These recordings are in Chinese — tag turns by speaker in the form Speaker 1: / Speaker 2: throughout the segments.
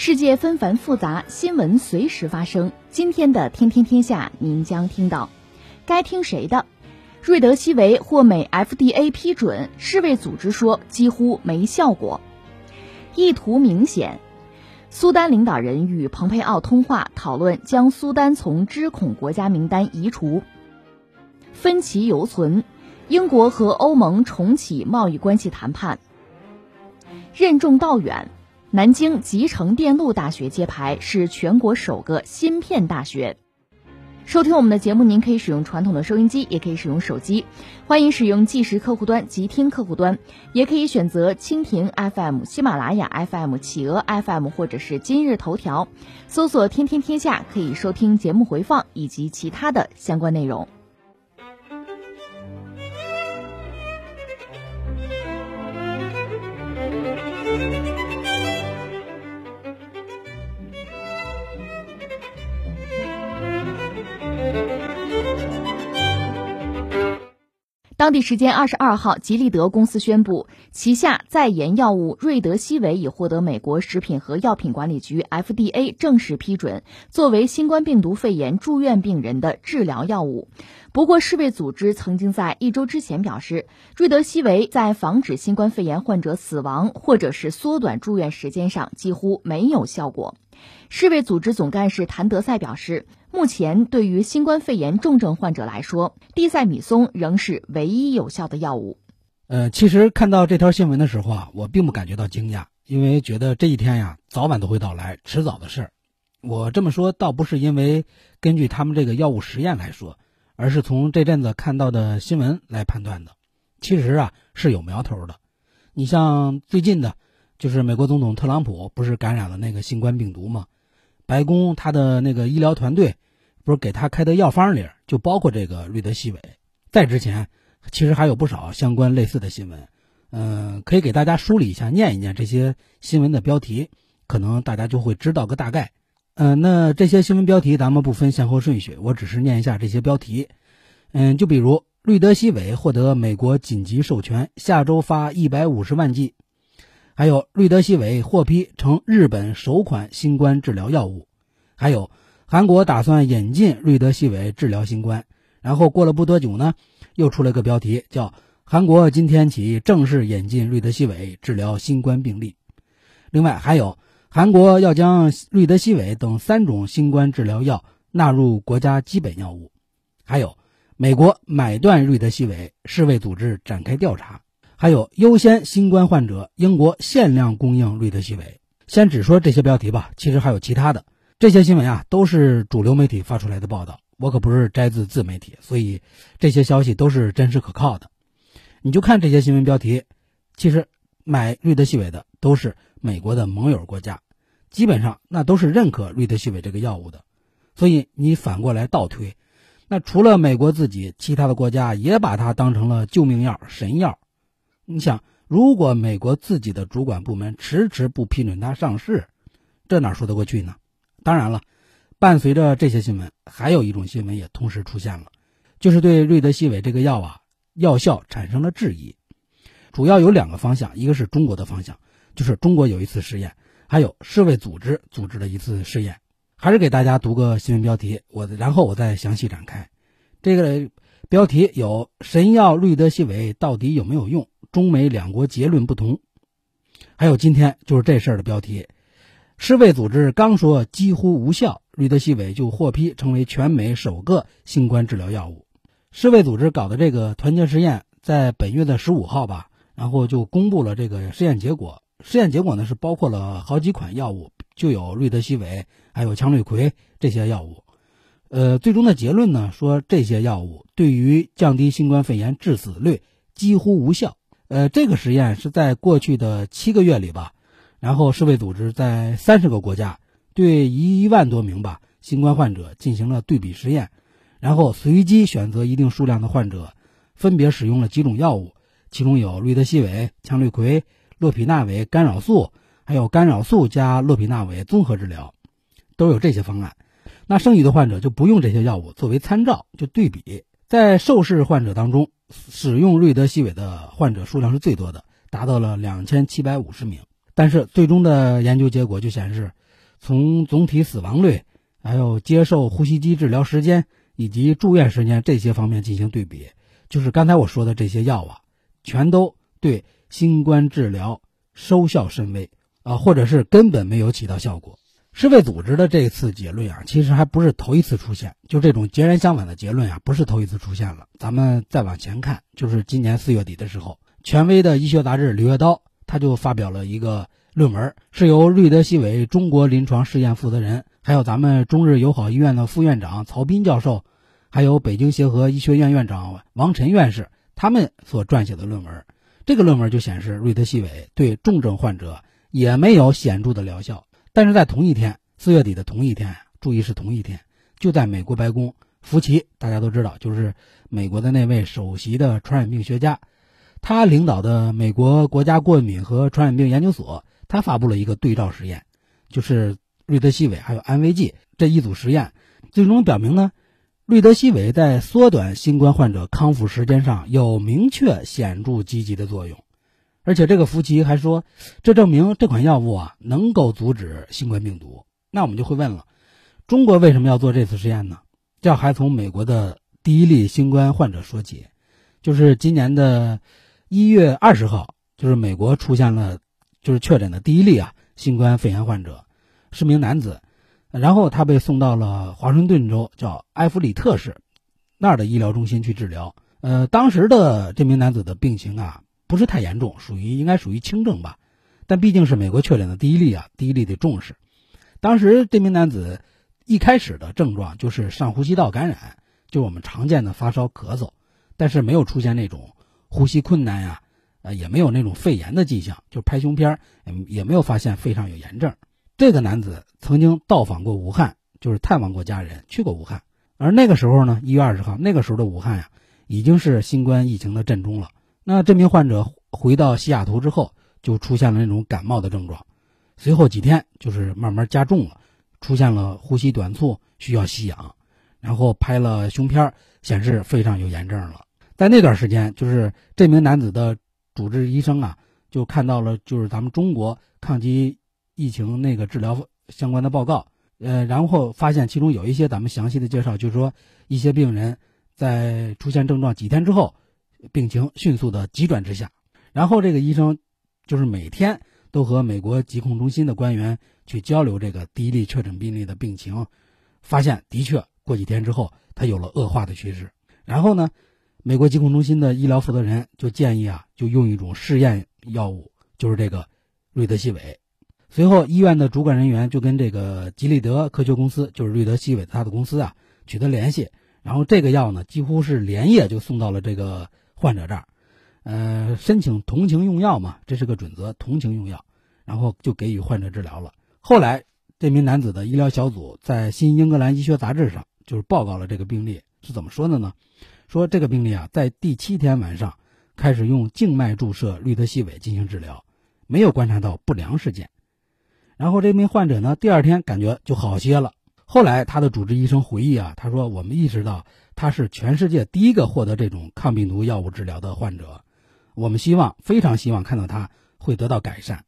Speaker 1: 世界纷繁复杂，新闻随时发生。今天的《天天天下》，您将听到：该听谁的？瑞德西韦获美 FDA 批准，世卫组织说几乎没效果。意图明显。苏丹领导人与蓬佩奥通话，讨论将苏丹从知恐国家名单移除。分歧犹存，英国和欧盟重启贸易关系谈判。任重道远，南京集成电路大学揭牌，是全国首个芯片大学。收听我们的节目，您可以使用传统的收音机，也可以使用手机。欢迎使用即时客户端、即听客户端，也可以选择蜻蜓 FM、喜马拉雅 FM、企鹅 FM 或者是今日头条，搜索“天天天下”，可以收听节目回放以及其他的相关内容。当地时间二十二号，吉利德公司宣布，旗下在研药物瑞德西韦已获得美国食品和药品管理局 FDA 正式批准，作为新冠病毒肺炎住院病人的治疗药物。不过，世卫组织曾经在一周之前表示，瑞德西韦在防止新冠肺炎患者死亡或者是缩短住院时间上几乎没有效果。世卫组织总干事谭德赛表示。目前，对于新冠肺炎重症患者来说，地塞米松仍是唯一有效的药物。
Speaker 2: 呃，其实看到这条新闻的时候啊，我并不感觉到惊讶，因为觉得这一天呀，早晚都会到来，迟早的事儿。我这么说倒不是因为根据他们这个药物实验来说，而是从这阵子看到的新闻来判断的。其实啊，是有苗头的。你像最近的，就是美国总统特朗普不是感染了那个新冠病毒吗？白宫他的那个医疗团队，不是给他开的药方里就包括这个瑞德西韦。在之前，其实还有不少相关类似的新闻，嗯，可以给大家梳理一下，念一念这些新闻的标题，可能大家就会知道个大概。嗯，那这些新闻标题咱们不分先后顺序，我只是念一下这些标题。嗯，就比如瑞德西韦获得美国紧急授权，下周发一百五十万剂。还有瑞德西韦获批成日本首款新冠治疗药物，还有韩国打算引进瑞德西韦治疗新冠。然后过了不多久呢，又出了个标题叫“韩国今天起正式引进瑞德西韦治疗新冠病例”。另外还有韩国要将瑞德西韦等三种新冠治疗药纳入国家基本药物。还有美国买断瑞德西韦，世卫组织展开调查。还有优先新冠患者，英国限量供应瑞德西韦。先只说这些标题吧，其实还有其他的。这些新闻啊，都是主流媒体发出来的报道，我可不是摘自自媒体，所以这些消息都是真实可靠的。你就看这些新闻标题，其实买瑞德西韦的都是美国的盟友国家，基本上那都是认可瑞德西韦这个药物的。所以你反过来倒推，那除了美国自己，其他的国家也把它当成了救命药、神药。你想，如果美国自己的主管部门迟迟不批准它上市，这哪说得过去呢？当然了，伴随着这些新闻，还有一种新闻也同时出现了，就是对瑞德西韦这个药啊药效产生了质疑。主要有两个方向，一个是中国的方向，就是中国有一次试验，还有世卫组织组织的一次试验。还是给大家读个新闻标题，我然后我再详细展开。这个标题有“神药瑞德西韦到底有没有用？”中美两国结论不同，还有今天就是这事儿的标题。世卫组织刚说几乎无效，瑞德西韦就获批成为全美首个新冠治疗药物。世卫组织搞的这个团结实验，在本月的十五号吧，然后就公布了这个实验结果。实验结果呢是包括了好几款药物，就有瑞德西韦，还有羟氯喹这些药物。呃，最终的结论呢说这些药物对于降低新冠肺炎致死率几乎无效。呃，这个实验是在过去的七个月里吧，然后世卫组织在三十个国家对一万多名吧新冠患者进行了对比实验，然后随机选择一定数量的患者，分别使用了几种药物，其中有氯德西韦、羟氯喹、洛匹那韦干扰素，还有干扰素加洛匹那韦综合治疗，都有这些方案。那剩余的患者就不用这些药物作为参照，就对比，在受试患者当中，使用瑞德西韦的患者数量是最多的，达到了两千七百五十名。但是最终的研究结果就显示，从总体死亡率、还有接受呼吸机治疗时间以及住院时间这些方面进行对比，就是刚才我说的这些药啊，全都对新冠治疗收效甚微啊，或者是根本没有起到效果。世卫组织的这次结论啊，其实还不是头一次出现，就这种截然相反的结论啊，不是头一次出现了。咱们再往前看，就是今年四月底的时候，权威的医学杂志《柳叶刀》他就发表了一个论文，是由瑞德西韦中国临床试验负责人，还有咱们中日友好医院的副院长曹斌教授，还有北京协和医学院院长王晨院士他们所撰写的论文。这个论文就显示，瑞德西韦对重症患者也没有显著的疗效。但是在同一天，四月底的同一天，注意是同一天，就在美国白宫，福奇大家都知道，就是美国的那位首席的传染病学家，他领导的美国国家过敏和传染病研究所，他发布了一个对照实验，就是瑞德西韦还有安慰剂这一组实验，最终表明呢，瑞德西韦在缩短新冠患者康复时间上有明确显著积极的作用。而且这个福奇还说，这证明这款药物啊能够阻止新冠病毒。那我们就会问了，中国为什么要做这次实验呢？这还从美国的第一例新冠患者说起，就是今年的一月二十号，就是美国出现了就是确诊的第一例啊新冠肺炎患者，是名男子，然后他被送到了华盛顿州叫埃弗里特市那儿的医疗中心去治疗。呃，当时的这名男子的病情啊。不是太严重，属于应该属于轻症吧，但毕竟是美国确诊的第一例啊，第一例得重视。当时这名男子一开始的症状就是上呼吸道感染，就我们常见的发烧、咳嗽，但是没有出现那种呼吸困难呀，呃，也没有那种肺炎的迹象，就拍胸片也也没有发现肺上有炎症。这个男子曾经到访过武汉，就是探望过家人，去过武汉。而那个时候呢，一月二十号，那个时候的武汉呀，已经是新冠疫情的震中了。那这名患者回到西雅图之后，就出现了那种感冒的症状，随后几天就是慢慢加重了，出现了呼吸短促，需要吸氧，然后拍了胸片，显示肺上有炎症了。在那段时间，就是这名男子的主治医生啊，就看到了就是咱们中国抗击疫情那个治疗相关的报告，呃，然后发现其中有一些咱们详细的介绍，就是说一些病人在出现症状几天之后。病情迅速的急转直下，然后这个医生就是每天都和美国疾控中心的官员去交流这个第一例确诊病例的病情，发现的确过几天之后他有了恶化的趋势。然后呢，美国疾控中心的医疗负责人就建议啊，就用一种试验药物，就是这个瑞德西韦。随后医院的主管人员就跟这个吉利德科学公司，就是瑞德西韦他的公司啊取得联系，然后这个药呢几乎是连夜就送到了这个。患者这儿，呃，申请同情用药嘛，这是个准则，同情用药，然后就给予患者治疗了。后来，这名男子的医疗小组在《新英格兰医学杂志》上就是报告了这个病例，是怎么说的呢？说这个病例啊，在第七天晚上开始用静脉注射氯德西韦进行治疗，没有观察到不良事件。然后这名患者呢，第二天感觉就好些了。后来他的主治医生回忆啊，他说：“我们意识到。”他是全世界第一个获得这种抗病毒药物治疗的患者，我们希望非常希望看到他会得到改善。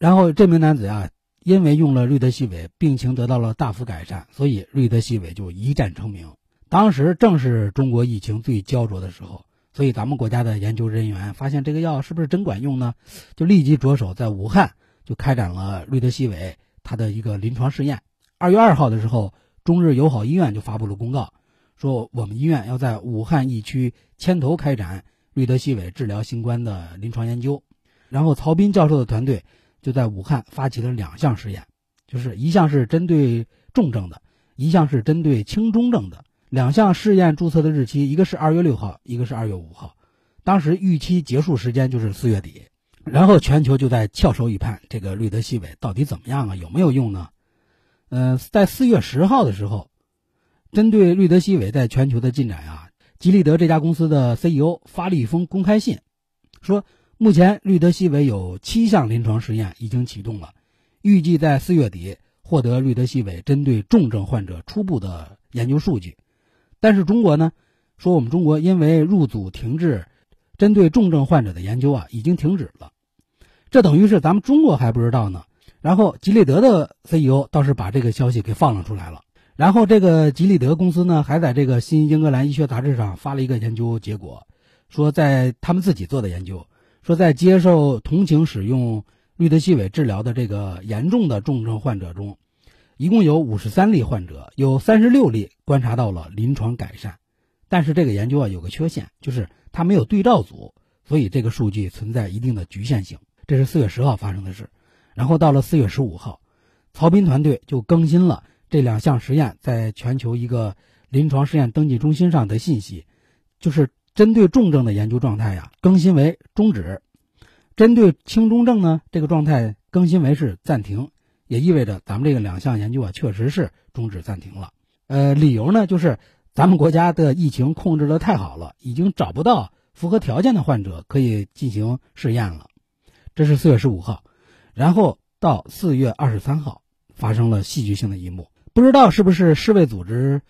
Speaker 2: 然后这名男子啊，因为用了瑞德西韦，病情得到了大幅改善，所以瑞德西韦就一战成名。当时正是中国疫情最焦灼的时候，所以咱们国家的研究人员发现这个药是不是真管用呢？就立即着手在武汉就开展了瑞德西韦它的一个临床试验。二月二号的时候，中日友好医院就发布了公告。说我们医院要在武汉疫区牵头开展瑞德西韦治疗新冠的临床研究，然后曹斌教授的团队就在武汉发起了两项试验，就是一项是针对重症的，一项是针对轻中症的。两项试验注册的日期，一个是二月六号，一个是二月五号，当时预期结束时间就是四月底。然后全球就在翘首以盼，这个瑞德西韦到底怎么样啊？有没有用呢？嗯，在四月十号的时候。针对瑞德西韦在全球的进展啊，吉利德这家公司的 CEO 发了一封公开信，说目前瑞德西韦有七项临床试验已经启动了，预计在四月底获得瑞德西韦针对重症患者初步的研究数据。但是中国呢，说我们中国因为入组停滞，针对重症患者的研究啊已经停止了，这等于是咱们中国还不知道呢。然后吉利德的 CEO 倒是把这个消息给放了出来了。然后这个吉利德公司呢，还在这个《新英格兰医学杂志》上发了一个研究结果，说在他们自己做的研究，说在接受同情使用氯德西韦治疗的这个严重的重症患者中，一共有五十三例患者，有三十六例观察到了临床改善，但是这个研究啊有个缺陷，就是它没有对照组，所以这个数据存在一定的局限性。这是四月十号发生的事，然后到了四月十五号，曹斌团队就更新了。这两项实验在全球一个临床试验登记中心上的信息，就是针对重症的研究状态呀，更新为终止；针对轻中症呢，这个状态更新为是暂停，也意味着咱们这个两项研究啊，确实是终止暂停了。呃，理由呢，就是咱们国家的疫情控制的太好了，已经找不到符合条件的患者可以进行试验了。这是四月十五号，然后到四月二十三号，发生了戏剧性的一幕。不知道是不是世卫组织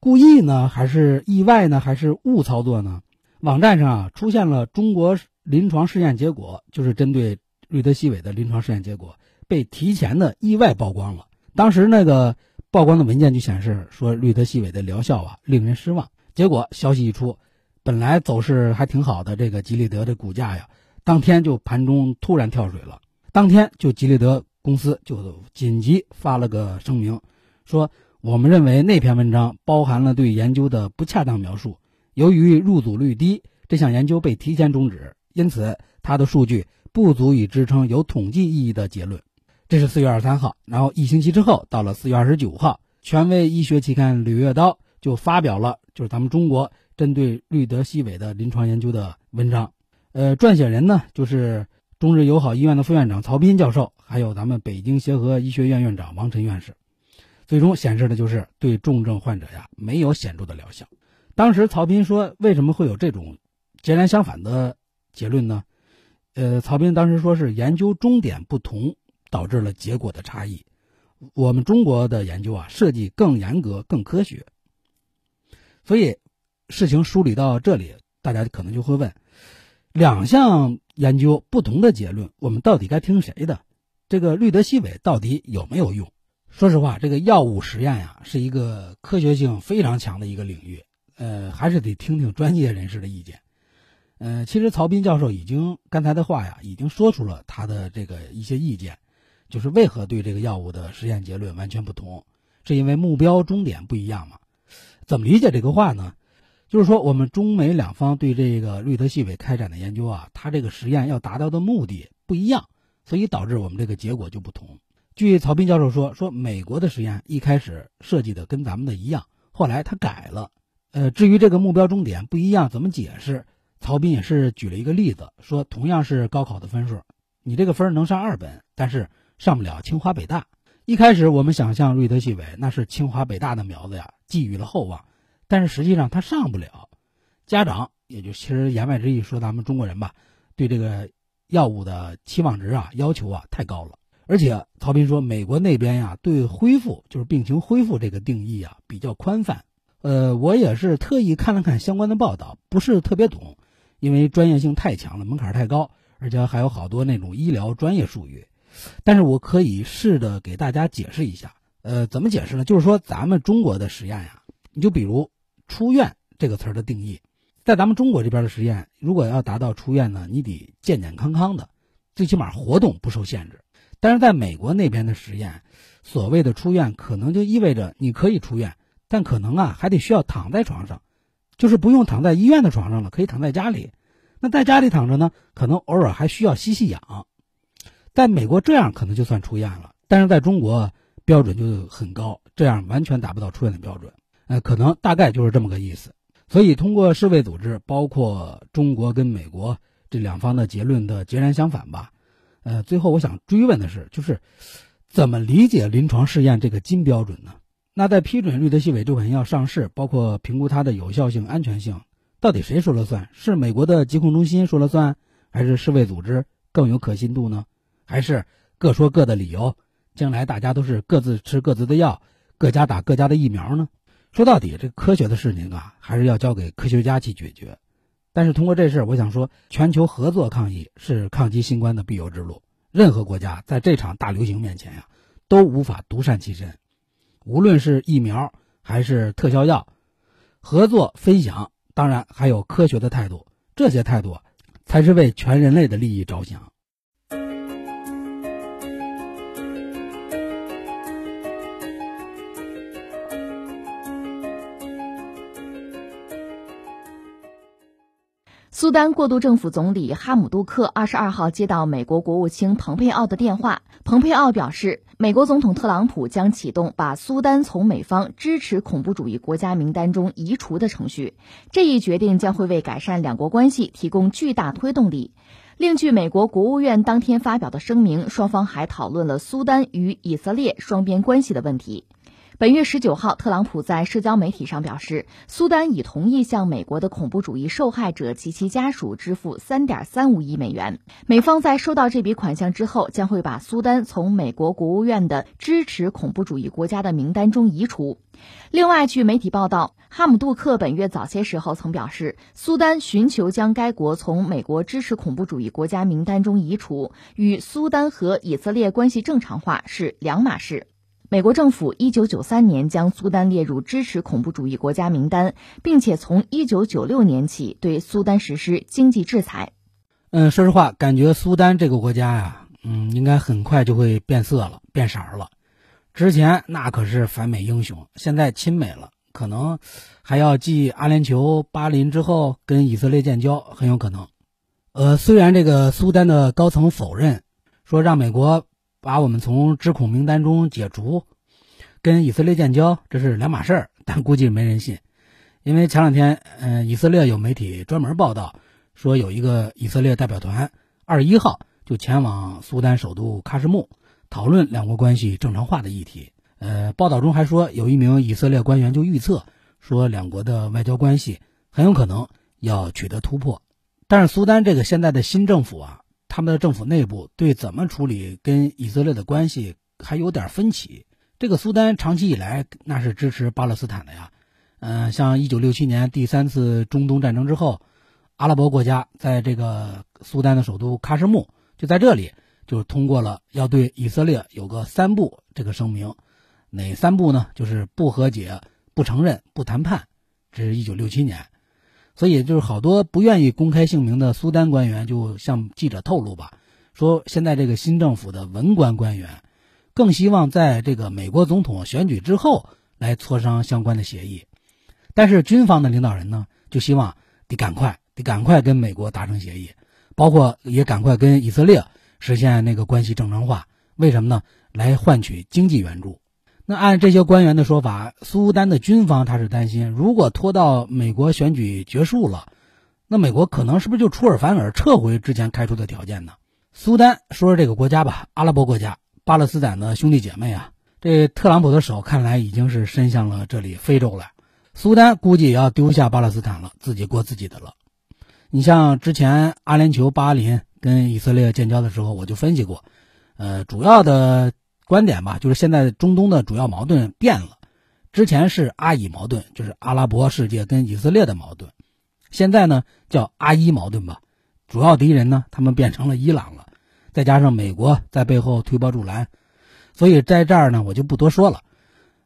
Speaker 2: 故意呢，还是意外呢，还是误操作呢？网站上啊出现了中国临床试验结果，就是针对瑞德西韦的临床试验结果被提前的意外曝光了。当时那个曝光的文件就显示说，瑞德西韦的疗效啊令人失望。结果消息一出，本来走势还挺好的这个吉利德的股价呀，当天就盘中突然跳水了。当天就吉利德公司就紧急发了个声明。说，我们认为那篇文章包含了对研究的不恰当描述。由于入组率低，这项研究被提前终止，因此它的数据不足以支撑有统计意义的结论。这是四月二十三号，然后一星期之后，到了四月二十九号，权威医学期刊《柳叶刀》就发表了就是咱们中国针对氯德西韦的临床研究的文章。呃，撰写人呢就是中日友好医院的副院长曹斌教授，还有咱们北京协和医学院院长王晨院士。最终显示的就是对重症患者呀没有显著的疗效。当时曹斌说：“为什么会有这种截然相反的结论呢？”呃，曹斌当时说是研究终点不同导致了结果的差异。我们中国的研究啊设计更严格、更科学。所以事情梳理到这里，大家可能就会问：两项研究不同的结论，我们到底该听谁的？这个氯德西韦到底有没有用？说实话，这个药物实验呀，是一个科学性非常强的一个领域，呃，还是得听听专业人士的意见。呃，其实曹斌教授已经刚才的话呀，已经说出了他的这个一些意见，就是为何对这个药物的实验结论完全不同，是因为目标终点不一样嘛？怎么理解这个话呢？就是说，我们中美两方对这个氯德西韦开展的研究啊，它这个实验要达到的目的不一样，所以导致我们这个结果就不同。据曹斌教授说，说美国的实验一开始设计的跟咱们的一样，后来他改了。呃，至于这个目标终点不一样，怎么解释？曹斌也是举了一个例子，说同样是高考的分数，你这个分能上二本，但是上不了清华北大。一开始我们想象瑞德西韦那是清华北大的苗子呀，寄予了厚望，但是实际上他上不了。家长也就其实言外之意说，咱们中国人吧，对这个药物的期望值啊要求啊太高了。而且曹斌说，美国那边呀，对恢复就是病情恢复这个定义啊比较宽泛。呃，我也是特意看了看相关的报道，不是特别懂，因为专业性太强了，门槛太高，而且还有好多那种医疗专业术语。但是我可以试着给大家解释一下。呃，怎么解释呢？就是说咱们中国的实验呀，你就比如出院这个词儿的定义，在咱们中国这边的实验，如果要达到出院呢，你得健健康康的，最起码活动不受限制。但是在美国那边的实验，所谓的出院可能就意味着你可以出院，但可能啊还得需要躺在床上，就是不用躺在医院的床上了，可以躺在家里。那在家里躺着呢，可能偶尔还需要吸吸氧。在美国这样可能就算出院了，但是在中国标准就很高，这样完全达不到出院的标准。呃，可能大概就是这么个意思。所以通过世卫组织，包括中国跟美国这两方的结论的截然相反吧。呃，最后我想追问的是，就是怎么理解临床试验这个金标准呢？那在批准瑞德西韦这款药上市，包括评估它的有效性、安全性，到底谁说了算？是美国的疾控中心说了算，还是世卫组织更有可信度呢？还是各说各的理由？将来大家都是各自吃各自的药，各家打各家的疫苗呢？说到底，这科学的事情啊，还是要交给科学家去解决。但是通过这事儿，我想说，全球合作抗疫是抗击新冠的必由之路。任何国家在这场大流行面前呀，都无法独善其身。无论是疫苗还是特效药，合作分享，当然还有科学的态度，这些态度才是为全人类的利益着想。
Speaker 1: 苏丹过渡政府总理哈姆杜克二十二号接到美国国务卿蓬佩奥的电话。蓬佩奥表示，美国总统特朗普将启动把苏丹从美方支持恐怖主义国家名单中移除的程序。这一决定将会为改善两国关系提供巨大推动力。另据美国国务院当天发表的声明，双方还讨论了苏丹与以色列双边关系的问题。本月十九号，特朗普在社交媒体上表示，苏丹已同意向美国的恐怖主义受害者及其家属支付三点三五亿美元。美方在收到这笔款项之后，将会把苏丹从美国国务院的支持恐怖主义国家的名单中移除。另外，据媒体报道，哈姆杜克本月早些时候曾表示，苏丹寻求将该国从美国支持恐怖主义国家名单中移除，与苏丹和以色列关系正常化是两码事。美国政府一九九三年将苏丹列入支持恐怖主义国家名单，并且从一九九六年起对苏丹实施经济制裁。
Speaker 2: 嗯，说实话，感觉苏丹这个国家呀，嗯，应该很快就会变色了、变色儿了。之前那可是反美英雄，现在亲美了，可能还要继阿联酋、巴林之后跟以色列建交，很有可能。呃，虽然这个苏丹的高层否认，说让美国。把我们从知恐名单中解除，跟以色列建交，这是两码事儿，但估计没人信，因为前两天，嗯，以色列有媒体专门报道说，有一个以色列代表团二十一号就前往苏丹首都喀什木，讨论两国关系正常化的议题。呃，报道中还说，有一名以色列官员就预测说，两国的外交关系很有可能要取得突破。但是苏丹这个现在的新政府啊。他们的政府内部对怎么处理跟以色列的关系还有点分歧。这个苏丹长期以来那是支持巴勒斯坦的呀，嗯，像一九六七年第三次中东战争之后，阿拉伯国家在这个苏丹的首都喀什木，就在这里就通过了要对以色列有个三不这个声明，哪三步呢？就是不和解、不承认、不谈判。这是一九六七年。所以，就是好多不愿意公开姓名的苏丹官员就向记者透露吧，说现在这个新政府的文官官员，更希望在这个美国总统选举之后来磋商相关的协议，但是军方的领导人呢，就希望得赶快，得赶快跟美国达成协议，包括也赶快跟以色列实现那个关系正常化。为什么呢？来换取经济援助。那按这些官员的说法，苏丹的军方他是担心，如果拖到美国选举结束了，那美国可能是不是就出尔反尔，撤回之前开出的条件呢？苏丹说说这个国家吧，阿拉伯国家，巴勒斯坦的兄弟姐妹啊，这特朗普的手看来已经是伸向了这里非洲了。苏丹估计也要丢下巴勒斯坦了，自己过自己的了。你像之前阿联酋巴林跟以色列建交的时候，我就分析过，呃，主要的。观点吧，就是现在中东的主要矛盾变了，之前是阿以矛盾，就是阿拉伯世界跟以色列的矛盾，现在呢叫阿伊矛盾吧，主要敌人呢他们变成了伊朗了，再加上美国在背后推波助澜，所以在这儿呢我就不多说了。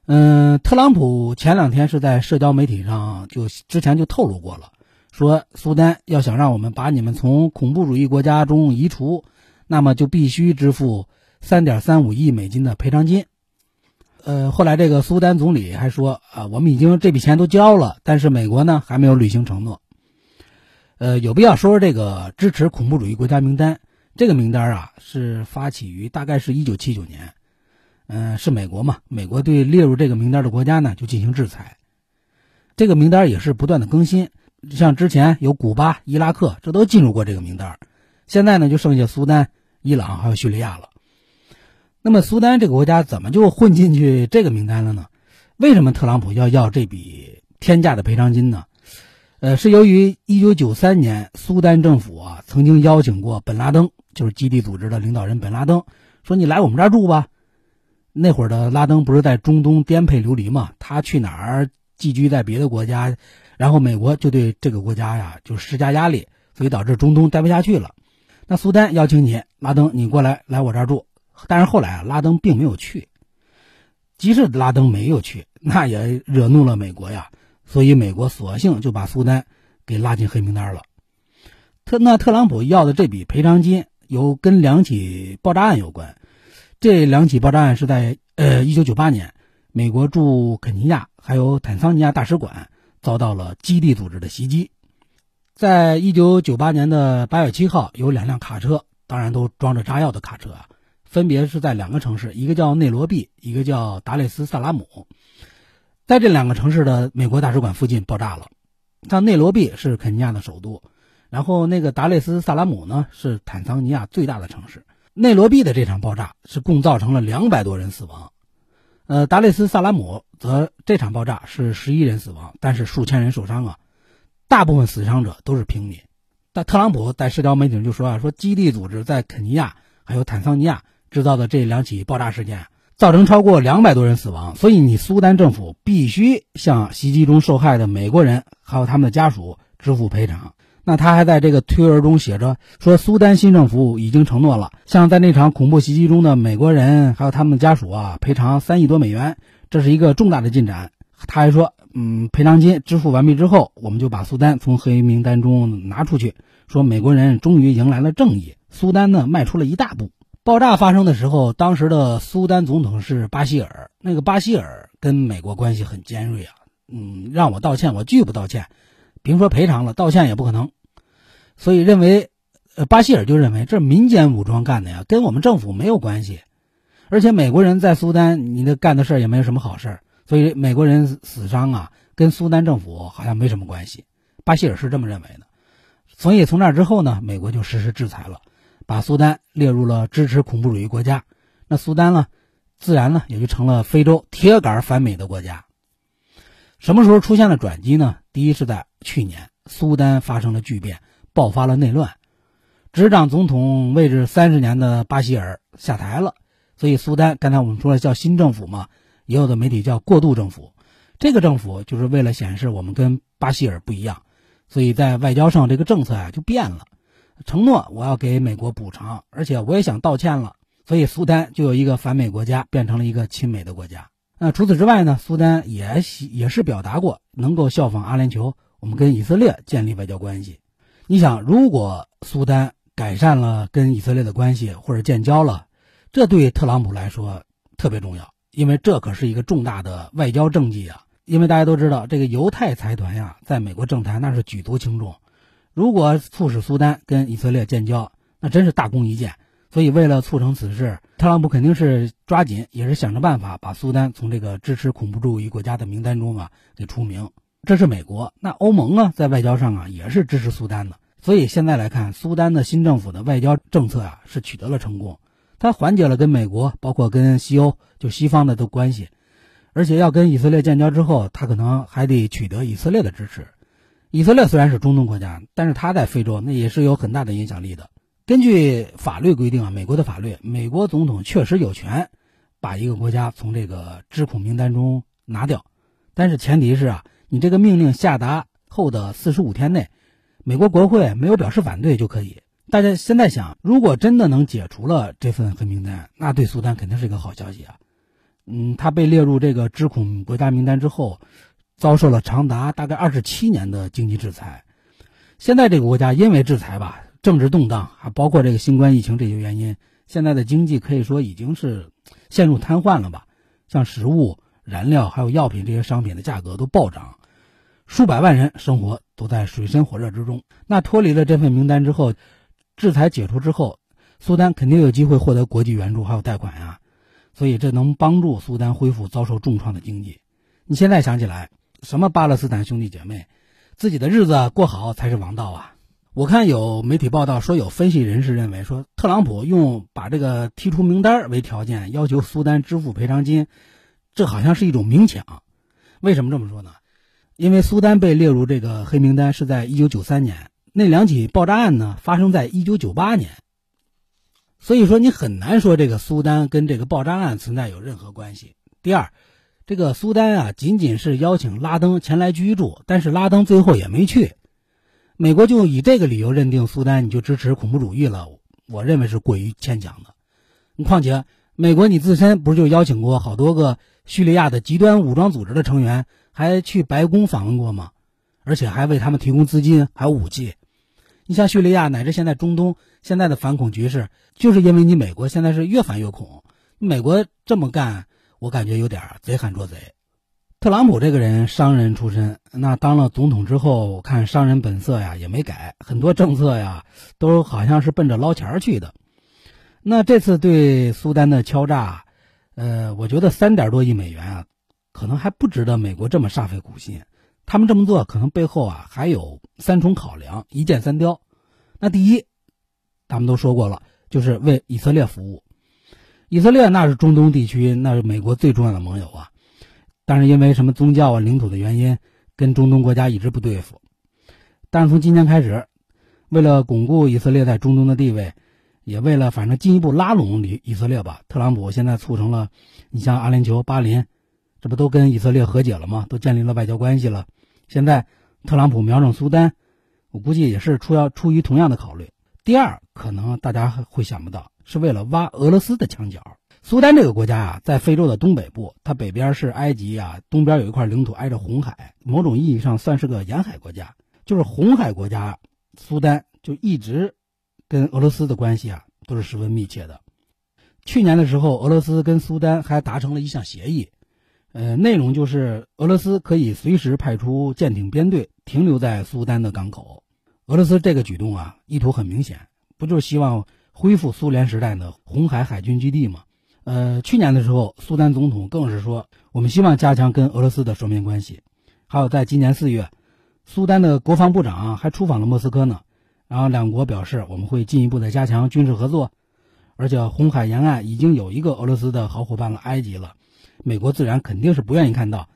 Speaker 2: 嗯，特朗普前两天是在社交媒体上就之前就透露过了，说苏丹要想让我们把你们从恐怖主义国家中移除，那么就必须支付。三点三五亿美金的赔偿金，呃，后来这个苏丹总理还说啊，我们已经这笔钱都交了，但是美国呢还没有履行承诺。呃，有必要说说这个支持恐怖主义国家名单，这个名单啊是发起于大概是一九七九年，嗯，是美国嘛，美国对列入这个名单的国家呢就进行制裁，这个名单也是不断的更新，像之前有古巴、伊拉克，这都进入过这个名单，现在呢就剩下苏丹、伊朗还有叙利亚了。那么苏丹这个国家怎么就混进去这个名单了呢？为什么特朗普要要这笔天价的赔偿金呢？呃，是由于1993年苏丹政府啊曾经邀请过本拉登，就是基地组织的领导人本拉登，说你来我们这儿住吧。那会儿的拉登不是在中东颠沛流离嘛，他去哪儿寄居在别的国家，然后美国就对这个国家呀就施加压力，所以导致中东待不下去了。那苏丹邀请你，拉登你过来来我这儿住，但是后来啊拉登并没有去。即使拉登没有去，那也惹怒了美国呀，所以美国索性就把苏丹给拉进黑名单了。特那特朗普要的这笔赔偿金，有跟两起爆炸案有关。这两起爆炸案是在呃一九九八年，美国驻肯尼亚还有坦桑尼亚大使馆遭到了基地组织的袭击。在一九九八年的八月七号，有两辆卡车，当然都装着炸药的卡车啊。分别是在两个城市，一个叫内罗毕，一个叫达累斯萨拉姆。在这两个城市的美国大使馆附近爆炸了。像内罗毕是肯尼亚的首都，然后那个达累斯萨拉姆呢是坦桑尼亚最大的城市。内罗毕的这场爆炸是共造成了两百多人死亡，呃，达累斯萨拉姆则这场爆炸是十一人死亡，但是数千人受伤啊，大部分死伤者都是平民。但特朗普在社交媒体上就说啊，说基地组织在肯尼亚还有坦桑尼亚。制造的这两起爆炸事件，造成超过两百多人死亡，所以你苏丹政府必须向袭击中受害的美国人还有他们的家属支付赔偿。那他还在这个推文中写着说，苏丹新政府已经承诺了，向在那场恐怖袭击中的美国人还有他们的家属啊赔偿三亿多美元，这是一个重大的进展。他还说，嗯，赔偿金支付完毕之后，我们就把苏丹从黑名单中拿出去，说美国人终于迎来了正义，苏丹呢迈出了一大步。爆炸发生的时候，当时的苏丹总统是巴希尔。那个巴希尔跟美国关系很尖锐啊，嗯，让我道歉，我拒不道歉，别说赔偿了，道歉也不可能。所以认为，呃，巴希尔就认为这是民间武装干的呀，跟我们政府没有关系。而且美国人在苏丹，你那干的事儿也没有什么好事，所以美国人死伤啊，跟苏丹政府好像没什么关系。巴希尔是这么认为的。所以从那之后呢，美国就实施制裁了。把苏丹列入了支持恐怖主义国家，那苏丹呢，自然呢也就成了非洲铁杆反美的国家。什么时候出现了转机呢？第一是在去年，苏丹发生了巨变，爆发了内乱，执掌总统位置三十年的巴希尔下台了，所以苏丹刚才我们说了叫新政府嘛，也有的媒体叫过渡政府。这个政府就是为了显示我们跟巴希尔不一样，所以在外交上这个政策啊就变了。承诺我要给美国补偿，而且我也想道歉了，所以苏丹就有一个反美国家变成了一个亲美的国家。那除此之外呢？苏丹也也是表达过能够效仿阿联酋，我们跟以色列建立外交关系。你想，如果苏丹改善了跟以色列的关系或者建交了，这对特朗普来说特别重要，因为这可是一个重大的外交政绩啊。因为大家都知道，这个犹太财团呀，在美国政坛那是举足轻重。如果促使苏丹跟以色列建交，那真是大功一件。所以，为了促成此事，特朗普肯定是抓紧，也是想着办法把苏丹从这个支持恐怖主义国家的名单中啊给除名。这是美国，那欧盟啊，在外交上啊也是支持苏丹的。所以现在来看，苏丹的新政府的外交政策啊是取得了成功，它缓解了跟美国，包括跟西欧就西方的的关系，而且要跟以色列建交之后，他可能还得取得以色列的支持。以色列虽然是中东国家，但是它在非洲那也是有很大的影响力的。根据法律规定啊，美国的法律，美国总统确实有权把一个国家从这个知恐名单中拿掉，但是前提是啊，你这个命令下达后的四十五天内，美国国会没有表示反对就可以。大家现在想，如果真的能解除了这份黑名单，那对苏丹肯定是一个好消息啊。嗯，他被列入这个知恐国家名单之后。遭受了长达大概二十七年的经济制裁，现在这个国家因为制裁吧，政治动荡，还包括这个新冠疫情这些原因，现在的经济可以说已经是陷入瘫痪了吧。像食物、燃料还有药品这些商品的价格都暴涨，数百万人生活都在水深火热之中。那脱离了这份名单之后，制裁解除之后，苏丹肯定有机会获得国际援助还有贷款呀，所以这能帮助苏丹恢复遭受重创的经济。你现在想起来？什么巴勒斯坦兄弟姐妹，自己的日子过好才是王道啊！我看有媒体报道说，有分析人士认为说，特朗普用把这个踢出名单为条件，要求苏丹支付赔偿金，这好像是一种明抢。为什么这么说呢？因为苏丹被列入这个黑名单是在一九九三年，那两起爆炸案呢发生在一九九八年，所以说你很难说这个苏丹跟这个爆炸案存在有任何关系。第二，这个苏丹啊仅仅是邀请拉登前来居住，但是拉登最后也没去，美国就以这个理由认定苏丹你就支持恐怖主义了，我认为是过于牵强的。况且美国你自身不是就邀请过好多个叙利亚的极端武装组织的成员？还去白宫访问过吗？而且还为他们提供资金，还有武器。你像叙利亚乃至现在中东现在的反恐局势，就是因为你美国现在是越反越恐。美国这么干，我感觉有点贼喊捉贼。特朗普这个人商人出身，那当了总统之后，我看商人本色呀也没改，很多政策呀都好像是奔着捞钱去的。那这次对苏丹的敲诈，呃，我觉得三点多亿美元啊。可能还不值得美国这么煞费苦心，他们这么做可能背后啊还有三重考量，一箭三雕。那第一，他们都说过了，就是为以色列服务。以色列那是中东地区，那是美国最重要的盟友啊。但是因为什么宗教啊、领土的原因，跟中东国家一直不对付。但是从今年开始，为了巩固以色列在中东的地位，也为了反正进一步拉拢以以色列吧，特朗普现在促成了，你像阿联酋、巴林。这不都跟以色列和解了吗？都建立了外交关系了。现在特朗普瞄准苏丹，我估计也是出要出于同样的考虑。第二，可能大家会想不到，是为了挖俄罗斯的墙角。苏丹这个国家啊，在非洲的东北部，它北边是埃及啊，东边有一块领土挨着红海，某种意义上算是个沿海国家。就是红海国家，苏丹就一直跟俄罗斯的关系啊都是十分密切的。去年的时候，俄罗斯跟苏丹还达成了一项协议。呃，内容就是俄罗斯可以随时派出舰艇编队停留在苏丹的港口。俄罗斯这个举动啊，意图很明显，不就是希望恢复苏联时代的红海海军基地嘛？呃，去年的时候，苏丹总统更是说，我们希望加强跟俄罗斯的双边关系。还有，在今年四月，苏丹的国防部长还出访了莫斯科呢。然后两国表示，我们会进一步的加强军事合作。而且，红海沿岸已经有一个俄罗斯的好伙伴了，埃及了。美国自然肯定是不愿意看到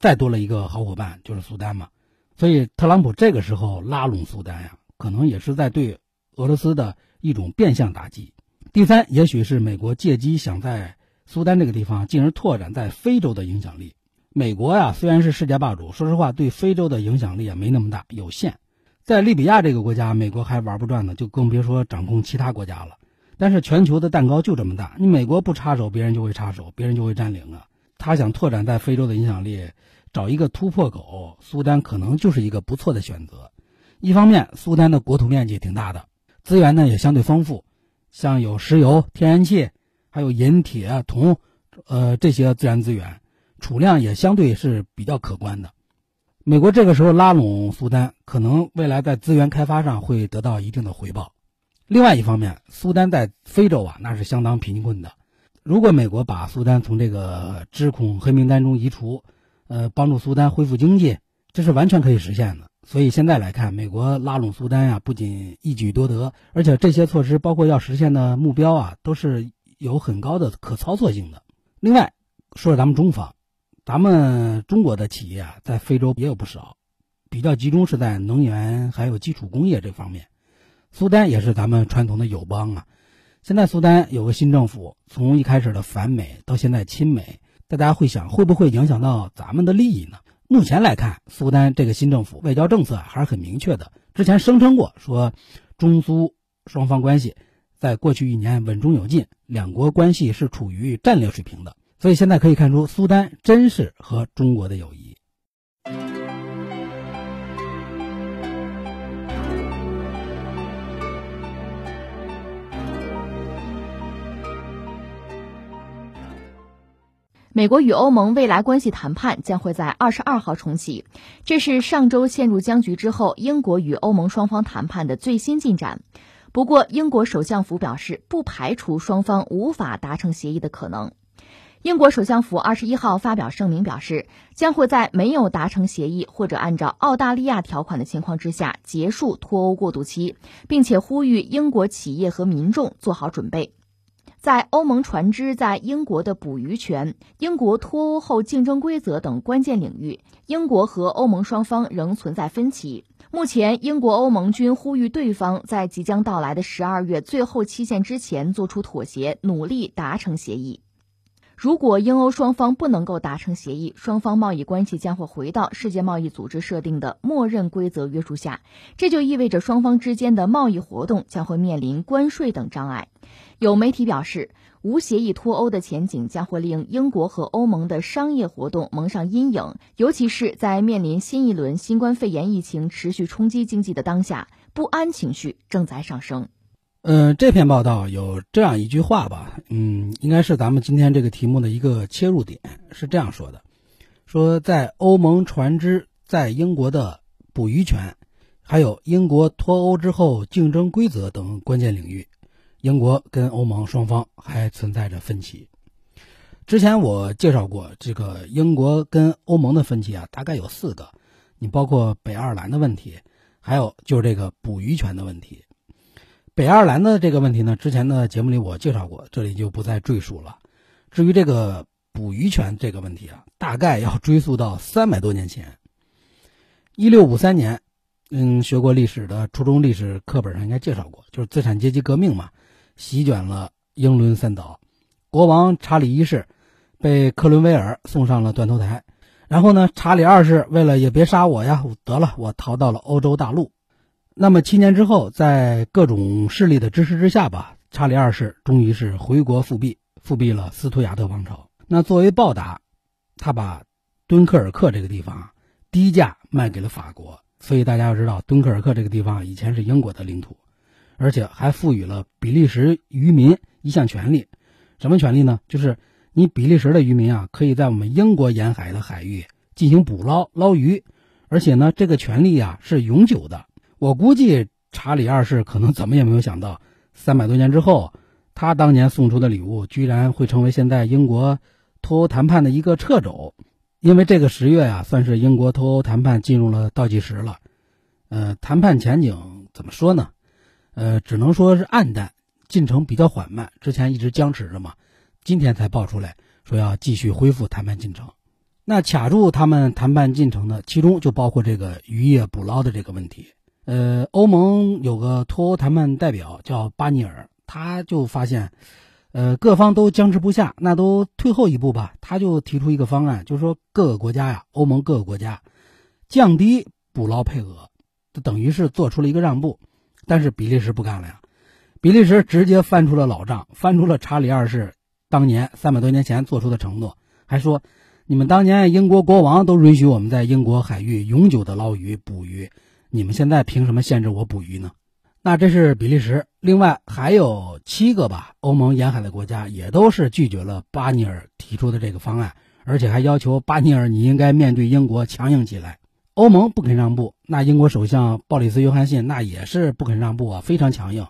Speaker 2: 再多了一个好伙伴，就是苏丹嘛。所以特朗普这个时候拉拢苏丹呀，可能也是在对俄罗斯的一种变相打击。第三，也许是美国借机想在苏丹这个地方进而拓展在非洲的影响力。美国呀，虽然是世界霸主，说实话对非洲的影响力也没那么大，有限。在利比亚这个国家，美国还玩不转呢，就更别说掌控其他国家了。但是全球的蛋糕就这么大，你美国不插手，别人就会插手，别人就会占领啊。他想拓展在非洲的影响力，找一个突破口，苏丹可能就是一个不错的选择。一方面，苏丹的国土面积挺大的，资源呢也相对丰富，像有石油、天然气，还有银、铁、铜，呃这些自然资源储量也相对是比较可观的。美国这个时候拉拢苏丹，可能未来在资源开发上会得到一定的回报。另外一方面，苏丹在非洲啊，那是相当贫困的。如果美国把苏丹从这个知恐黑名单中移除，呃，帮助苏丹恢复经济，这是完全可以实现的。所以现在来看，美国拉拢苏丹呀，不仅一举多得，而且这些措施包括要实现的目标啊，都是有很高的可操作性的。另外，说说咱们中方，咱们中国的企业啊，在非洲也有不少，比较集中是在能源还有基础工业这方面。苏丹也是咱们传统的友邦啊，现在苏丹有个新政府，从一开始的反美到现在亲美，大家会想会不会影响到咱们的利益呢？目前来看，苏丹这个新政府外交政策还是很明确的，之前声称过说中苏双方关系在过去一年稳中有进，两国关系是处于战略水平的，所以现在可以看出苏丹真是和中国的友谊。
Speaker 1: 美国与欧盟未来关系谈判将会在二十二号重启，这是上周陷入僵局之后，英国与欧盟双方谈判的最新进展。不过，英国首相府表示不排除双方无法达成协议的可能。英国首相府二十一号发表声明表示，将会在没有达成协议或者按照澳大利亚条款的情况之下结束脱欧过渡期，并且呼吁英国企业和民众做好准备。在欧盟船只在英国的捕鱼权、英国脱欧后竞争规则等关键领域，英国和欧盟双方仍存在分歧。目前，英国欧盟均呼吁对方在即将到来的十二月最后期限之前做出妥协，努力达成协议。如果英欧双方不能够达成协议，双方贸易关系将会回到世界贸易组织设定的默认规则约束下，这就意味着双方之间的贸易活动将会面临关税等障碍。有媒体表示，无协议脱欧的前景将会令英国和欧盟的商业活动蒙上阴影，尤其是在面临新一轮新冠肺炎疫情持续冲击经济的当下，不安情绪正在上升。
Speaker 2: 嗯，这篇报道有这样一句话吧，嗯，应该是咱们今天这个题目的一个切入点，是这样说的：说在欧盟船只在英国的捕鱼权，还有英国脱欧之后竞争规则等关键领域，英国跟欧盟双方还存在着分歧。之前我介绍过，这个英国跟欧盟的分歧啊，大概有四个，你包括北爱尔兰的问题，还有就是这个捕鱼权的问题。北爱尔兰的这个问题呢，之前的节目里我介绍过，这里就不再赘述了。至于这个捕鱼权这个问题啊，大概要追溯到三百多年前，一六五三年，嗯，学过历史的初中历史课本上应该介绍过，就是资产阶级革命嘛，席卷了英伦三岛，国王查理一世被克伦威尔送上了断头台，然后呢，查理二世为了也别杀我呀，得了，我逃到了欧洲大陆。那么七年之后，在各种势力的支持之下吧，查理二世终于是回国复辟，复辟了斯图亚特王朝。那作为报答，他把敦刻尔克这个地方低价卖给了法国。所以大家要知道，敦刻尔克这个地方以前是英国的领土，而且还赋予了比利时渔民一项权利，什么权利呢？就是你比利时的渔民啊，可以在我们英国沿海的海域进行捕捞捞鱼，而且呢，这个权利啊是永久的。我估计查理二世可能怎么也没有想到，三百多年之后，他当年送出的礼物居然会成为现在英国脱欧谈判的一个掣肘。因为这个十月呀，算是英国脱欧谈判进入了倒计时了。呃，谈判前景怎么说呢？呃，只能说是暗淡，进程比较缓慢。之前一直僵持着嘛，今天才爆出来说要继续恢复谈判进程。那卡住他们谈判进程的，其中就包括这个渔业捕捞的这个问题。呃，欧盟有个脱欧谈判代表叫巴尼尔，他就发现，呃，各方都僵持不下，那都退后一步吧。他就提出一个方案，就是说各个国家呀，欧盟各个国家降低捕捞配额，就等于是做出了一个让步。但是比利时不干了呀，比利时直接翻出了老账，翻出了查理二世当年三百多年前做出的承诺，还说你们当年英国国王都允许我们在英国海域永久的捞鱼捕鱼。你们现在凭什么限制我捕鱼呢？那这是比利时，另外还有七个吧，欧盟沿海的国家也都是拒绝了巴尼尔提出的这个方案，而且还要求巴尼尔你应该面对英国强硬起来。欧盟不肯让步，那英国首相鲍里斯·约翰逊那也是不肯让步啊，非常强硬。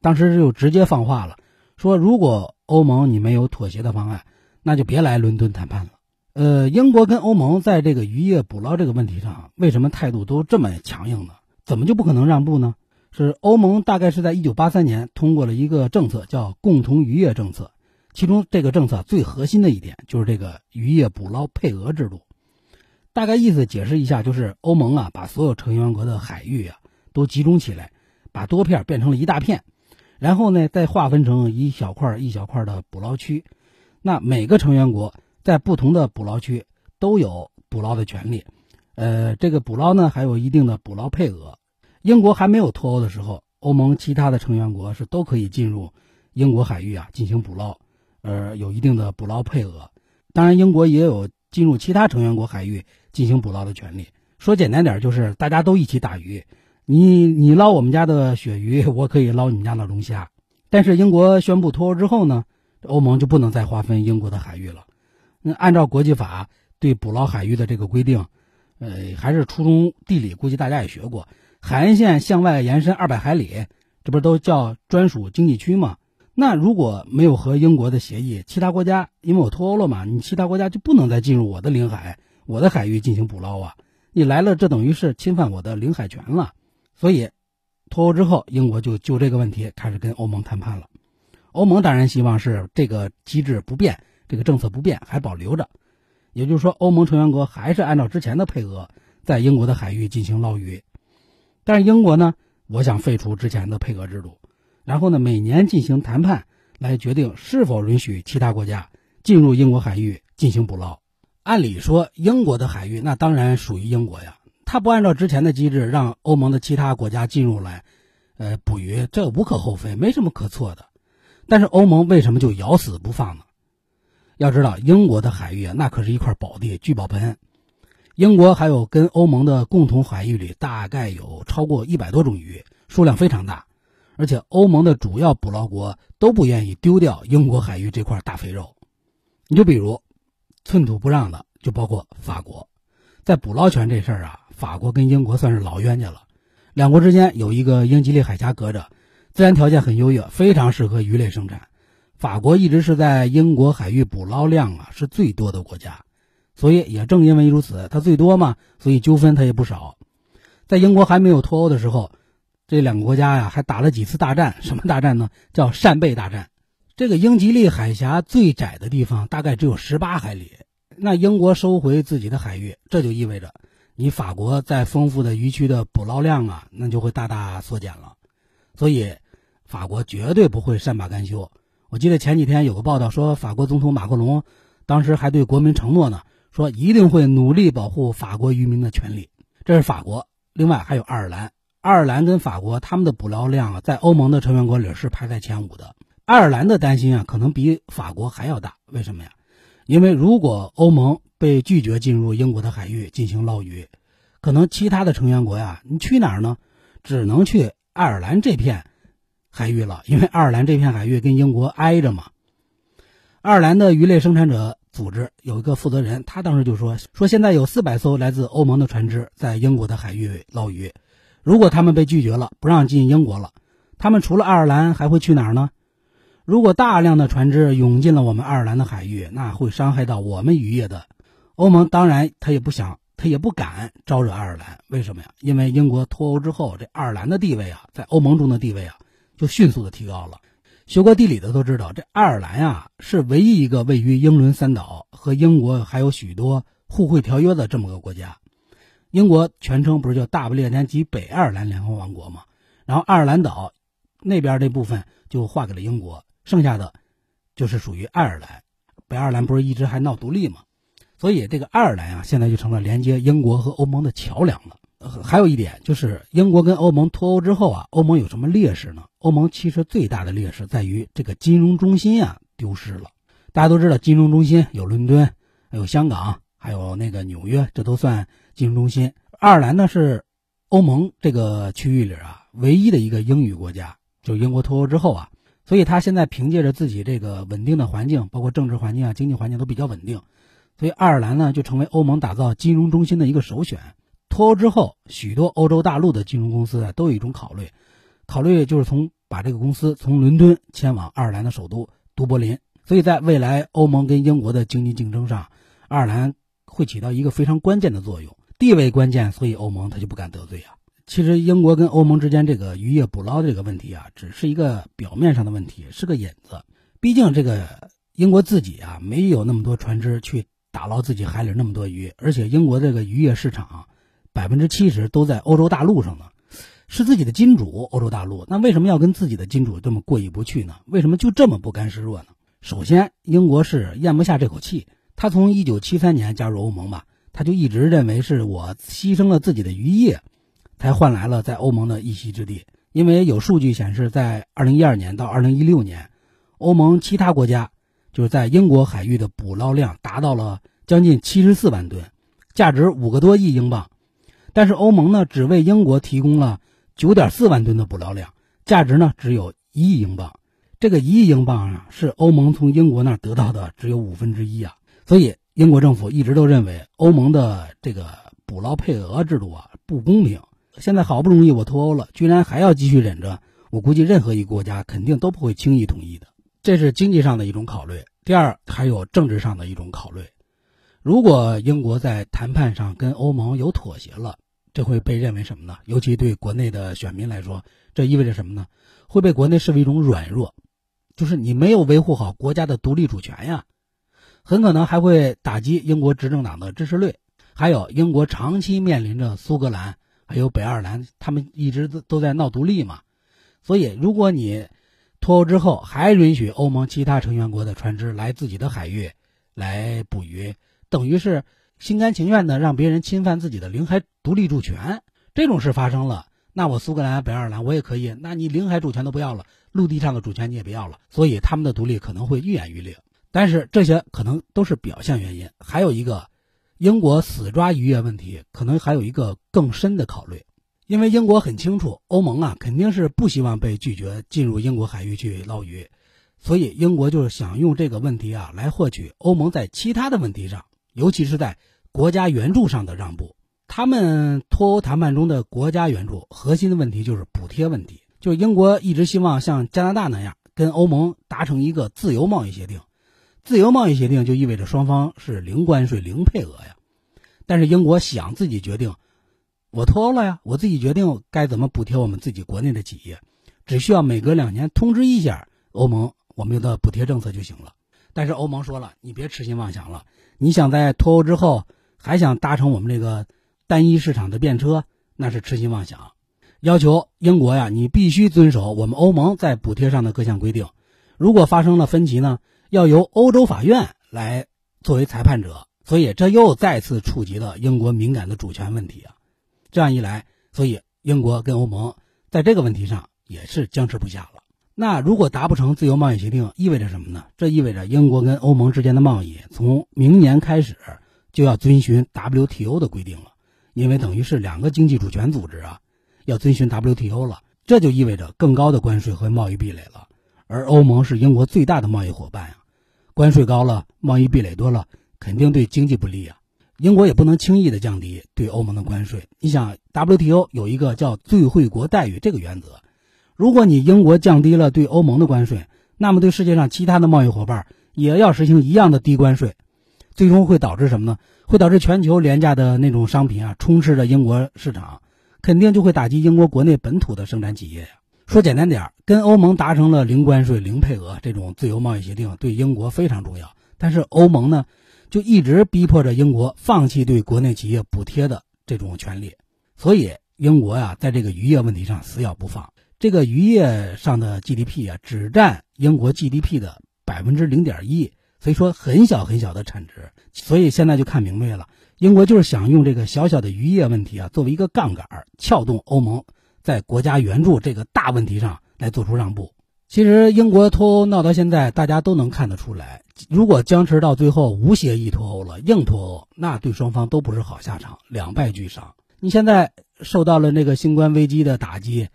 Speaker 2: 当时就直接放话了，说如果欧盟你没有妥协的方案，那就别来伦敦谈判了。呃，英国跟欧盟在这个渔业捕捞这个问题上，为什么态度都这么强硬呢？怎么就不可能让步呢？是欧盟大概是在一九八三年通过了一个政策，叫共同渔业政策。其中这个政策最核心的一点就是这个渔业捕捞配额制度。大概意思解释一下，就是欧盟啊，把所有成员国的海域啊都集中起来，把多片变成了一大片，然后呢再划分成一小块一小块的捕捞区。那每个成员国。在不同的捕捞区都有捕捞的权利，呃，这个捕捞呢还有一定的捕捞配额。英国还没有脱欧的时候，欧盟其他的成员国是都可以进入英国海域啊进行捕捞，呃，有一定的捕捞配额。当然，英国也有进入其他成员国海域进行捕捞的权利。说简单点，就是大家都一起打鱼，你你捞我们家的鳕鱼，我可以捞你们家的龙虾。但是英国宣布脱欧之后呢，欧盟就不能再划分英国的海域了。那按照国际法对捕捞海域的这个规定，呃，还是初中地理，估计大家也学过，海岸线向外延伸二百海里，这不都叫专属经济区吗？那如果没有和英国的协议，其他国家因为我脱欧了嘛，你其他国家就不能再进入我的领海、我的海域进行捕捞啊！你来了，这等于是侵犯我的领海权了。所以，脱欧之后，英国就就这个问题开始跟欧盟谈判了。欧盟当然希望是这个机制不变，这个政策不变，还保留着。也就是说，欧盟成员国还是按照之前的配额，在英国的海域进行捞鱼。但是英国呢，我想废除之前的配额制度，然后呢，每年进行谈判来决定是否允许其他国家进入英国海域进行捕捞。按理说，英国的海域那当然属于英国呀，他不按照之前的机制让欧盟的其他国家进入来，呃，捕鱼，这无可厚非，没什么可错的。但是欧盟为什么就咬死不放呢？要知道，英国的海域啊，那可是一块宝地、聚宝盆。英国还有跟欧盟的共同海域里，大概有超过一百多种鱼，数量非常大。而且，欧盟的主要捕捞国都不愿意丢掉英国海域这块大肥肉。你就比如，寸土不让的，就包括法国。在捕捞权这事儿啊，法国跟英国算是老冤家了。两国之间有一个英吉利海峡隔着，自然条件很优越，非常适合鱼类生产。法国一直是在英国海域捕捞量啊是最多的国家，所以也正因为如此，它最多嘛，所以纠纷它也不少。在英国还没有脱欧的时候，这两个国家呀还打了几次大战，什么大战呢？叫扇贝大战。这个英吉利海峡最窄的地方大概只有十八海里，那英国收回自己的海域，这就意味着你法国在丰富的渔区的捕捞量啊，那就会大大缩减了。所以，法国绝对不会善罢甘休。我记得前几天有个报道说，法国总统马克龙当时还对国民承诺呢，说一定会努力保护法国渔民的权利。这是法国，另外还有爱尔兰。爱尔兰跟法国他们的捕捞量啊，在欧盟的成员国里是排在前五的。爱尔兰的担心啊，可能比法国还要大。为什么呀？因为如果欧盟被拒绝进入英国的海域进行捞鱼，可能其他的成员国呀，你去哪儿呢？只能去爱尔兰这片。海域了，因为爱尔兰这片海域跟英国挨着嘛。爱尔兰的鱼类生产者组织有一个负责人，他当时就说：“说现在有四百艘来自欧盟的船只在英国的海域捞鱼，如果他们被拒绝了，不让进英国了，他们除了爱尔兰还会去哪儿呢？如果大量的船只涌进了我们爱尔兰的海域，那会伤害到我们渔业的。欧盟当然他也不想，他也不敢招惹爱尔兰。为什么呀？因为英国脱欧之后，这爱尔兰的地位啊，在欧盟中的地位啊。”就迅速的提高了。学过地理的都知道，这爱尔兰呀是唯一一个位于英伦三岛和英国还有许多互惠条约的这么个国家。英国全称不是叫大不列颠及北爱尔兰联合王国吗？然后爱尔兰岛那边这部分就划给了英国，剩下的就是属于爱尔兰。北爱尔兰不是一直还闹独立吗？所以这个爱尔兰啊，现在就成了连接英国和欧盟的桥梁了。还有一点就是，英国跟欧盟脱欧之后啊，欧盟有什么劣势呢？欧盟其实最大的劣势在于这个金融中心啊丢失了。大家都知道，金融中心有伦敦，还有香港，还有那个纽约，这都算金融中心。爱尔兰呢是欧盟这个区域里啊唯一的一个英语国家，就英国脱欧之后啊，所以他现在凭借着自己这个稳定的环境，包括政治环境啊、经济环境都比较稳定，所以爱尔兰呢就成为欧盟打造金融中心的一个首选。脱欧之后，许多欧洲大陆的金融公司啊都有一种考虑，考虑就是从把这个公司从伦敦迁往爱尔兰的首都都柏林。所以在未来欧盟跟英国的经济竞争上，爱尔兰会起到一个非常关键的作用，地位关键，所以欧盟他就不敢得罪啊。其实英国跟欧盟之间这个渔业捕捞这个问题啊，只是一个表面上的问题，是个引子。毕竟这个英国自己啊没有那么多船只去打捞自己海里那么多鱼，而且英国这个渔业市场。百分之七十都在欧洲大陆上呢，是自己的金主。欧洲大陆那为什么要跟自己的金主这么过意不去呢？为什么就这么不甘示弱呢？首先，英国是咽不下这口气。他从一九七三年加入欧盟吧，他就一直认为是我牺牲了自己的渔业，才换来了在欧盟的一席之地。因为有数据显示，在二零一二年到二零一六年，欧盟其他国家就是在英国海域的捕捞量达到了将近七十四万吨，价值五个多亿英镑。但是欧盟呢，只为英国提供了九点四万吨的捕捞量，价值呢只有一亿英镑。这个一亿英镑啊，是欧盟从英国那儿得到的只有五分之一啊。所以英国政府一直都认为欧盟的这个捕捞配额制度啊不公平。现在好不容易我脱欧了，居然还要继续忍着，我估计任何一个国家肯定都不会轻易同意的。这是经济上的一种考虑。第二，还有政治上的一种考虑。如果英国在谈判上跟欧盟有妥协了，这会被认为什么呢？尤其对国内的选民来说，这意味着什么呢？会被国内视为一种软弱。就是你没有维护好国家的独立主权呀，很可能还会打击英国执政党的支持率。还有，英国长期面临着苏格兰还有北爱尔兰，他们一直都在闹独立嘛，所以如果你脱欧之后还允许欧盟其他成员国的船只来自己的海域来捕鱼，等于是心甘情愿的让别人侵犯自己的领海独立主权。这种事发生了，那我苏格兰、北爱尔兰我也可以，那你领海主权都不要了，陆地上的主权你也不要了，所以他们的独立可能会愈演愈烈。但是这些可能都是表象原因，还有一个，英国死抓渔业问题，可能还有一个更深的考虑，因为英国很清楚，欧盟啊肯定是不希望被拒绝进入英国海域去捞鱼，所以英国就是想用这个问题啊来获取欧盟在其他的问题上，尤其是在国家援助上的让步。他们脱欧谈判中的国家援助核心的问题就是补贴问题，就英国一直希望像加拿大那样跟欧盟达成一个自由贸易协定，自由贸易协定就意味着双方是零关税、零配额呀。但是英国想自己决定，我脱欧了呀，我自己决定该怎么补贴我们自己国内的企业，只需要每隔两年通知一下欧盟我们的补贴政策就行了。但是欧盟说了，你别痴心妄想了，你想在脱欧之后还想搭乘我们这个。单一市场的便车那是痴心妄想，要求英国呀，你必须遵守我们欧盟在补贴上的各项规定。如果发生了分歧呢，要由欧洲法院来作为裁判者。所以这又再次触及了英国敏感的主权问题啊。这样一来，所以英国跟欧盟在这个问题上也是僵持不下了。那如果达不成自由贸易协定，意味着什么呢？这意味着英国跟欧盟之间的贸易从明年开始就要遵循 WTO 的规定了。因为等于是两个经济主权组织啊，要遵循 WTO 了，这就意味着更高的关税和贸易壁垒了。而欧盟是英国最大的贸易伙伴呀，关税高了，贸易壁垒多了，肯定对经济不利啊。英国也不能轻易的降低对欧盟的关税。你想，WTO 有一个叫最惠国待遇这个原则，如果你英国降低了对欧盟的关税，那么对世界上其他的贸易伙伴也要实行一样的低关税。最终会导致什么呢？会导致全球廉价的那种商品啊，充斥着英国市场，肯定就会打击英国国内本土的生产企业呀。说简单点，跟欧盟达成了零关税、零配额这种自由贸易协定，对英国非常重要。但是欧盟呢，就一直逼迫着英国放弃对国内企业补贴的这种权利，所以英国呀，在这个渔业问题上死咬不放。这个渔业上的 GDP 啊，只占英国 GDP 的百分之零点一。所以说很小很小的产值，所以现在就看明白了，英国就是想用这个小小的渔业问题啊，作为一个杠杆儿，撬动欧盟在国家援助这个大问题上来做出让步。其实英国脱欧闹到现在，大家都能看得出来，如果僵持到最后无协议脱欧了，硬脱欧，那对双方都不是好下场，两败俱伤。你现在受到了那个新冠危机的打击，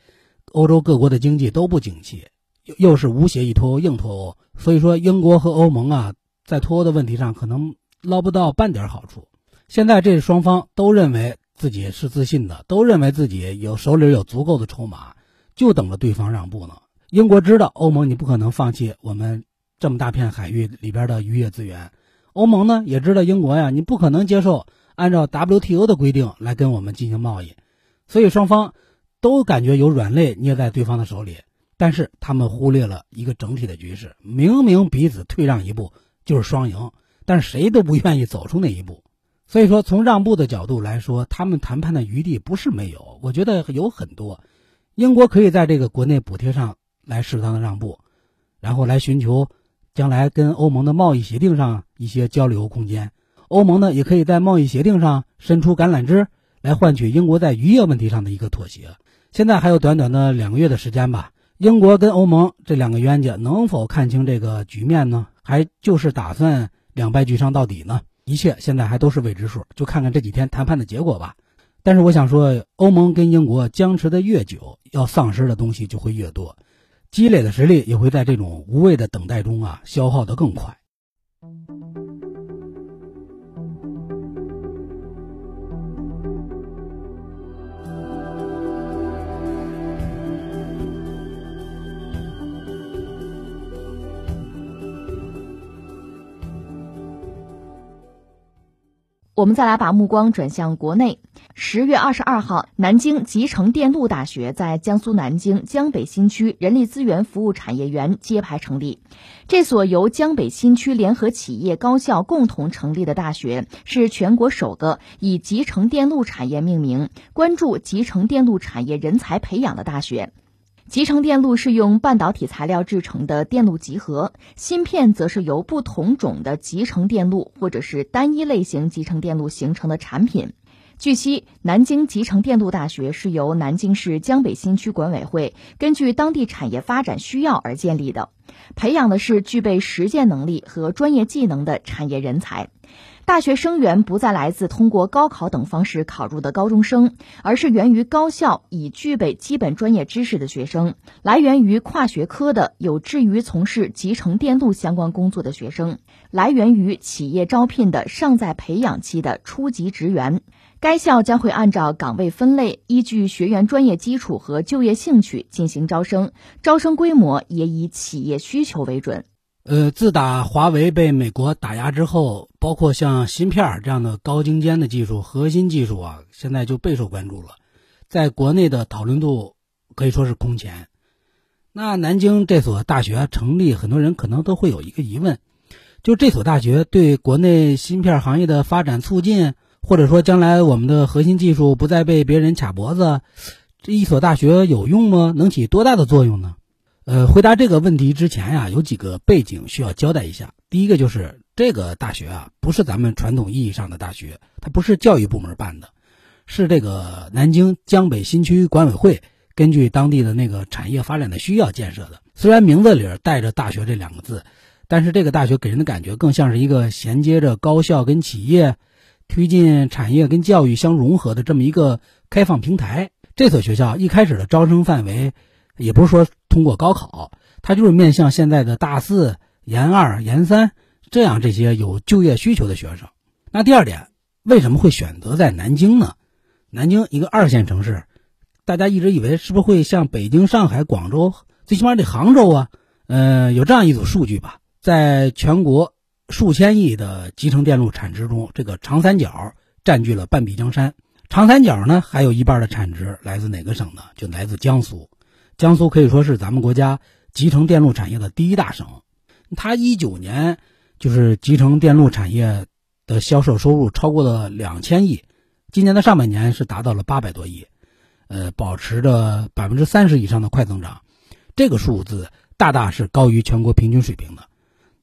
Speaker 2: 欧洲各国的经济都不景气。又又是无协议脱欧硬脱欧，所以说英国和欧盟啊，在脱欧的问题上可能捞不到半点好处。现在这双方都认为自己是自信的，都认为自己有手里有足够的筹码，就等着对方让步呢。英国知道欧盟你不可能放弃我们这么大片海域里边的渔业资源，欧盟呢也知道英国呀，你不可能接受按照 WTO 的规定来跟我们进行贸易，所以双方都感觉有软肋捏在对方的手里。但是他们忽略了一个整体的局势，明明彼此退让一步就是双赢，但是谁都不愿意走出那一步。所以说，从让步的角度来说，他们谈判的余地不是没有，我觉得有很多。英国可以在这个国内补贴上来适当的让步，然后来寻求将来跟欧盟的贸易协定上一些交流空间。欧盟呢，也可以在贸易协定上伸出橄榄枝，来换取英国在渔业问题上的一个妥协。现在还有短短的两个月的时间吧。英国跟欧盟这两个冤家能否看清这个局面呢？还就是打算两败俱伤到底呢？一切现在还都是未知数，就看看这几天谈判的结果吧。但是我想说，欧盟跟英国僵持的越久，要丧失的东西就会越多，积累的实力也会在这种无谓的等待中啊消耗得更快。
Speaker 1: 我们再来把目光转向国内。十月二十二号，南京集成电路大学在江苏南京江北新区人力资源服务产业园揭牌成立。这所由江北新区联合企业高校共同成立的大学，是全国首个以集成电路产业命名、关注集成电路产业人才培养的大学。集成电路是用半导体材料制成的电路集合，芯片则是由不同种的集成电路或者是单一类型集成电路形成的产品。据悉，南京集成电路大学是由南京市江北新区管委会根据当地产业发展需要而建立的，培养的是具备实践能力和专业技能的产业人才。大学生源不再来自通过高考等方式考入的高中生，而是源于高校已具备基本专业知识的学生，来源于跨学科的有志于从事集成电路相关工作的学生，来源于企业招聘的尚在培养期的初级职员。该校将会按照岗位分类，依据学员专业基础和就业兴趣进行招生，招生规模也以企业需求为准。
Speaker 2: 呃，自打华为被美国打压之后，包括像芯片这样的高精尖的技术、核心技术啊，现在就备受关注了，在国内的讨论度可以说是空前。那南京这所大学成立，很多人可能都会有一个疑问，就这所大学对国内芯片行业的发展促进。或者说，将来我们的核心技术不再被别人卡脖子，这一所大学有用吗？能起多大的作用呢？呃，回答这个问题之前呀，有几个背景需要交代一下。第一个就是这个大学啊，不是咱们传统意义上的大学，它不是教育部门办的，是这个南京江北新区管委会根据当地的那个产业发展的需要建设的。虽然名字里带着“大学”这两个字，但是这个大学给人的感觉更像是一个衔接着高校跟企业。推进产业跟教育相融合的这么一个开放平台。这所学校一开始的招生范围，也不是说通过高考，它就是面向现在的大四、研二、研三这样这些有就业需求的学生。那第二点，为什么会选择在南京呢？南京一个二线城市，大家一直以为是不是会像北京、上海、广州，最起码得杭州啊？呃，有这样一组数据吧，在全国。数千亿的集成电路产值中，这个长三角占据了半壁江山。长三角呢，还有一半的产值来自哪个省呢？就来自江苏。江苏可以说是咱们国家集成电路产业的第一大省。它一九年就是集成电路产业的销售收入超过了两千亿，今年的上半年是达到了八百多亿，呃，保持着百分之三十以上的快增长。这个数字大大是高于全国平均水平的。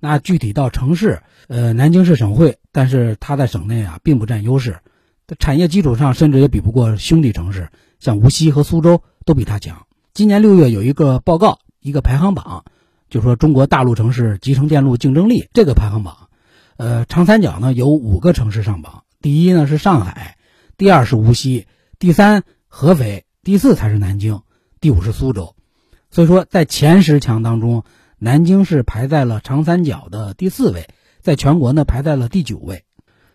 Speaker 2: 那具体到城市，呃，南京市省会，但是它在省内啊并不占优势，在产业基础上甚至也比不过兄弟城市，像无锡和苏州都比它强。今年六月有一个报告，一个排行榜，就说中国大陆城市集成电路竞争力这个排行榜，呃，长三角呢有五个城市上榜，第一呢是上海，第二是无锡，第三合肥，第四才是南京，第五是苏州。所以说在前十强当中。南京是排在了长三角的第四位，在全国呢排在了第九位。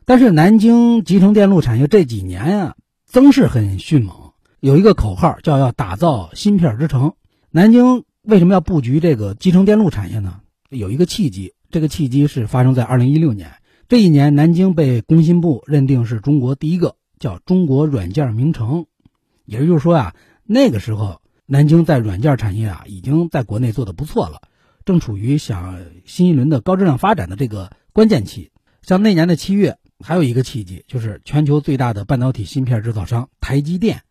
Speaker 2: 但是南京集成电路产业这几年啊增势很迅猛，有一个口号叫要打造芯片之城。南京为什么要布局这个集成电路产业呢？有一个契机，这个契机是发生在二零一六年。这一年，南京被工信部认定是中国第一个叫中国软件名城，也就是说啊，那个时候南京在软件产业啊已经在国内做的不错了。正处于想新一轮的高质量发展的这个关键期，像那年的七月，还有一个契机，就是全球最大的半导体芯片制造商台积电，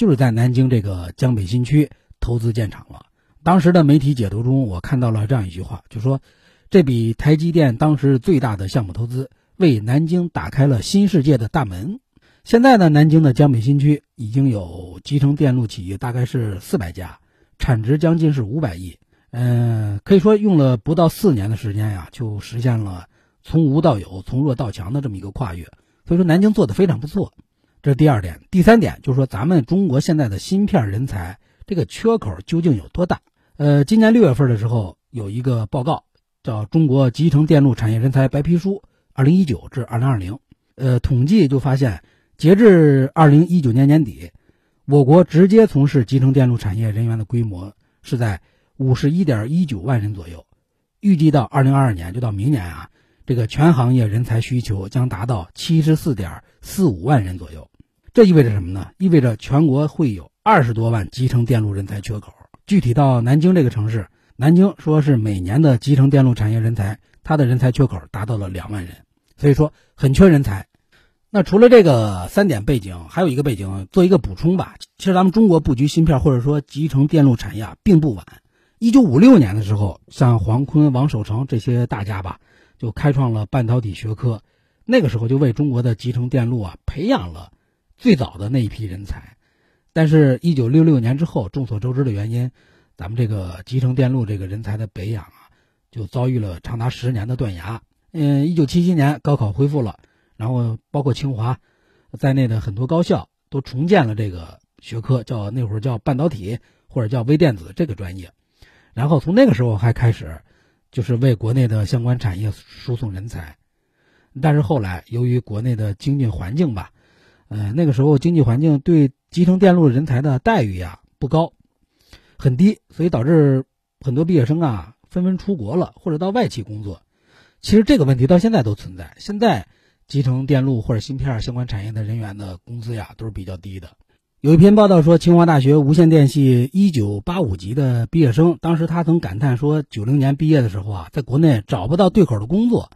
Speaker 2: 就是在南京这个江北新区投资建厂了。当时的媒体解读中，我看到了这样一句话，就说这笔台积电当时最大的项目投资，为南京打开了新世界的大门。现在呢，南京的江北新区已经有集成电路企业大概是四百家，产值将近是五百亿。嗯，可以说用了不到四年的时间呀，就实现了从无到有、从弱到强的这么一个跨越。所以说，南京做的非常不错，这是第二点。第三点就是说，咱们中国现在的芯片人才这个缺口究竟有多大？呃，今年六月份的时候，有一个报告叫《中国集成电路产业人才白皮书（二零一九至二零二零）》。呃，统计就发现，截至二零一九年年底，我国直接从事集成电路产业人员的规模是在。五十一点一九万人左右，预计到二零二二年，就到明年啊，这个全行业人才需求将达到七十四点四五万人左右。这意味着什么呢？意味着全国会有二十多万集成电路人才缺口。具体到南京这个城市，南京说是每年的集成电路产业人才，它的人才缺口达到了两万人，所以说很缺人才。那除了这个三点背景，还有一个背景做一个补充吧。其实咱们中国布局芯片或者说集成电路产业并不晚。一九五六年的时候，像黄坤、王守成这些大家吧，就开创了半导体学科，那个时候就为中国的集成电路啊培养了最早的那一批人才。但是，一九六六年之后，众所周知的原因，咱们这个集成电路这个人才的培养啊，就遭遇了长达十年的断崖。嗯，一九七七年高考恢复了。然后，包括清华在内的很多高校都重建了这个学科，叫那会儿叫半导体或者叫微电子这个专业。然后从那个时候还开始，就是为国内的相关产业输送人才。但是后来由于国内的经济环境吧，呃，那个时候经济环境对集成电路人才的待遇呀不高，很低，所以导致很多毕业生啊纷纷出国了或者到外企工作。其实这个问题到现在都存在。现在。集成电路或者芯片相关产业的人员的工资呀，都是比较低的。有一篇报道说，清华大学无线电系一九八五级的毕业生，当时他曾感叹说，九零年毕业的时候啊，在国内找不到对口的工作，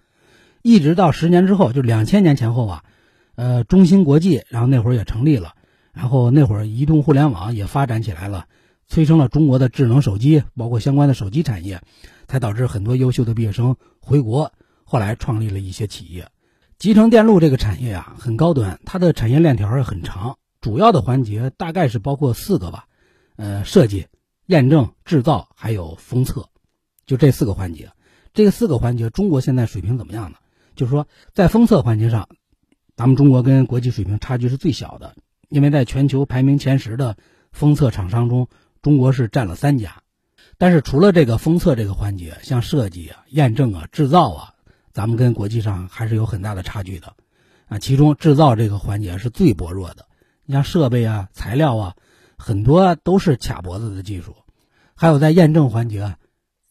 Speaker 2: 一直到十年之后，就两千年前后啊，呃，中芯国际，然后那会儿也成立了，然后那会儿移动互联网也发展起来了，催生了中国的智能手机，包括相关的手机产业，才导致很多优秀的毕业生回国，后来创立了一些企业。集成电路这个产业啊，很高端，它的产业链条很长，主要的环节大概是包括四个吧，呃，设计、验证、制造还有封测，就这四个环节。这四个环节，中国现在水平怎么样呢？就是说，在封测环节上，咱们中国跟国际水平差距是最小的，因为在全球排名前十的封测厂商中，中国是占了三家。但是除了这个封测这个环节，像设计啊、验证啊、制造啊。咱们跟国际上还是有很大的差距的，啊，其中制造这个环节是最薄弱的。你像设备啊、材料啊，很多都是卡脖子的技术。还有在验证环节，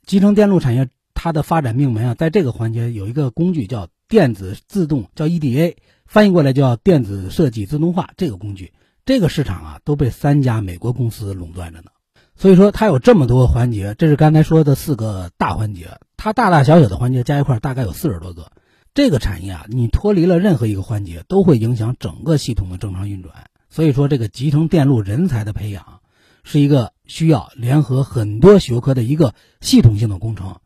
Speaker 2: 集成电路产业它的发展命门啊，在这个环节有一个工具叫电子自动，叫 EDA，翻译过来叫电子设计自动化。这个工具，这个市场啊，都被三家美国公司垄断着呢。所以说，它有这么多环节，这是刚才说的四个大环节。它大大小小的环节加一块大概有四十多个，这个产业啊，你脱离了任何一个环节，都会影响整个系统的正常运转。所以说，这个集成电路人才的培养，是一个需要联合很多学科的一个系统性的工程，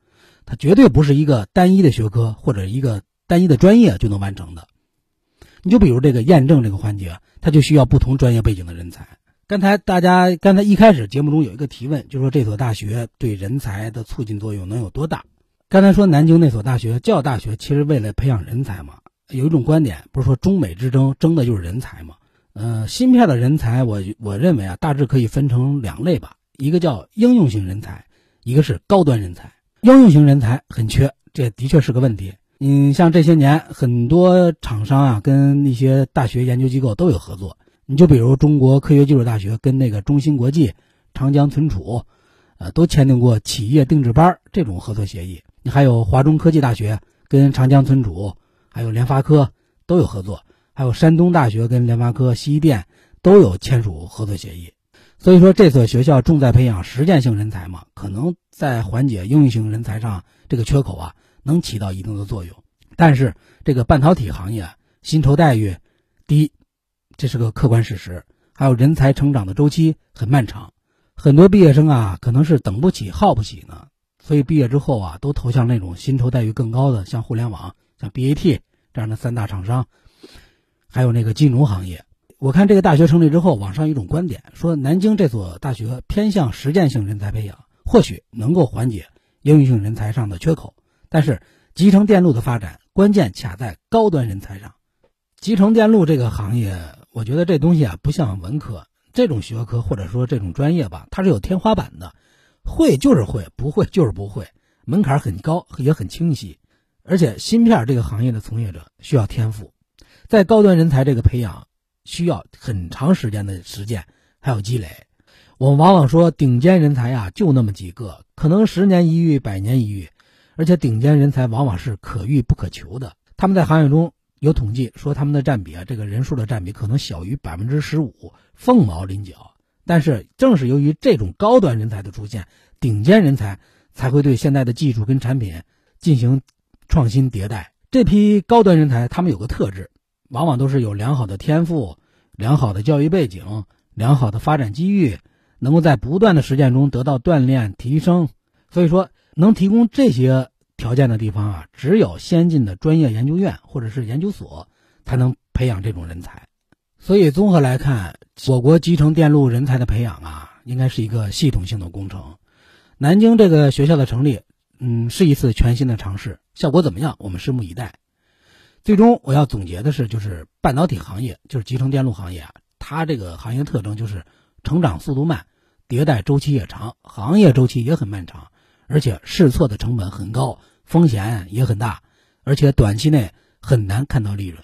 Speaker 2: 它绝对不是一个单一的学科或者一个单一的专业就能完成的。你就比如这个验证这个环节，它就需要不同专业背景的人才。刚才大家刚才一开始节目中有一个提问，就说这所大学对人才的促进作用能有多大？刚才说南京那所大学教大学，其实为了培养人才嘛。有一种观点，不是说中美之争争的就是人才嘛？呃，芯片的人才，我我认为啊，大致可以分成两类吧。一个叫应用型人才，一个是高端人才。应用型人才很缺，这的确是个问题。你，像这些年很多厂商啊，跟一些大学研究机构都有合作。你就比如中国科学技术大学跟那个中芯国际、长江存储，呃，都签订过企业定制班这种合作协议。你还有华中科技大学跟长江存储，还有联发科都有合作，还有山东大学跟联发科、西电都有签署合作协议。所以说，这所学校重在培养实践性人才嘛，可能在缓解应用型人才上这个缺口啊，能起到一定的作用。但是，这个半导体行业薪酬待遇低，这是个客观事实。还有人才成长的周期很漫长，很多毕业生啊，可能是等不起、耗不起呢。所以毕业之后啊，都投向那种薪酬待遇更高的，像互联网、像 BAT 这样的三大厂商，还有那个金融行业。我看这个大学成立之后，网上有一种观点说，南京这所大学偏向实践性人才培养，或许能够缓解应用性人才上的缺口。但是集成电路的发展关键卡在高端人才上。集成电路这个行业，我觉得这东西啊，不像文科这种学科或者说这种专业吧，它是有天花板的。会就是会，不会就是不会，门槛很高，也很清晰。而且芯片这个行业的从业者需要天赋，在高端人才这个培养需要很长时间的实践还有积累。我们往往说顶尖人才呀就那么几个，可能十年一遇，百年一遇，而且顶尖人才往往是可遇不可求的。他们在行业中有统计说他们的占比啊，这个人数的占比可能小于百分之十五，凤毛麟角。但是正是由于这种高端人才的出现，顶尖人才才会对现在的技术跟产品进行创新迭代。这批高端人才，他们有个特质，往往都是有良好的天赋、良好的教育背景、良好的发展机遇，能够在不断的实践中得到锻炼提升。所以说，能提供这些。条件的地方啊，只有先进的专业研究院或者是研究所才能培养这种人才。所以综合来看，我国集成电路人才的培养啊，应该是一个系统性的工程。南京这个学校的成立，嗯，是一次全新的尝试，效果怎么样？我们拭目以待。最终我要总结的是，就是半导体行业，就是集成电路行业啊，它这个行业特征就是成长速度慢，迭代周期也长，行业周期也很漫长。而且试错的成本很高，风险也很大，而且短期内很难看到利润，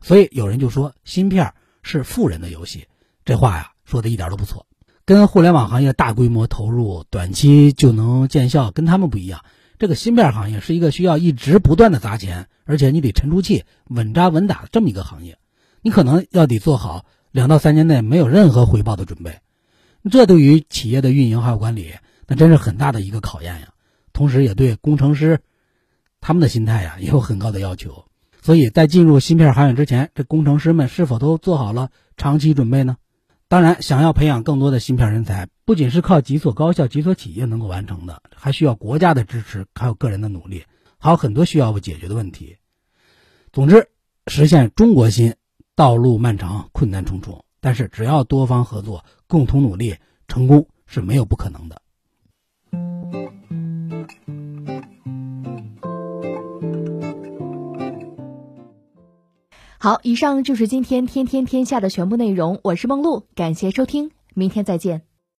Speaker 2: 所以有人就说芯片是富人的游戏，这话呀说的一点都不错。跟互联网行业大规模投入，短期就能见效，跟他们不一样。这个芯片行业是一个需要一直不断的砸钱，而且你得沉住气、稳扎稳打的这么一个行业，你可能要得做好两到三年内没有任何回报的准备，这对于企业的运营还有管理。那真是很大的一个考验呀，同时也对工程师他们的心态呀也有很高的要求。所以在进入芯片行业之前，这工程师们是否都做好了长期准备呢？当然，想要培养更多的芯片人才，不仅是靠几所高校、几所企业能够完成的，还需要国家的支持，还有个人的努力，还有很多需要解决的问题。总之，实现中国芯道路漫长，困难重重，但是只要多方合作，共同努力，成功是没有不可能的。
Speaker 1: 好，以上就是今天天天天下的全部内容。我是梦露，感谢收听，明天再见。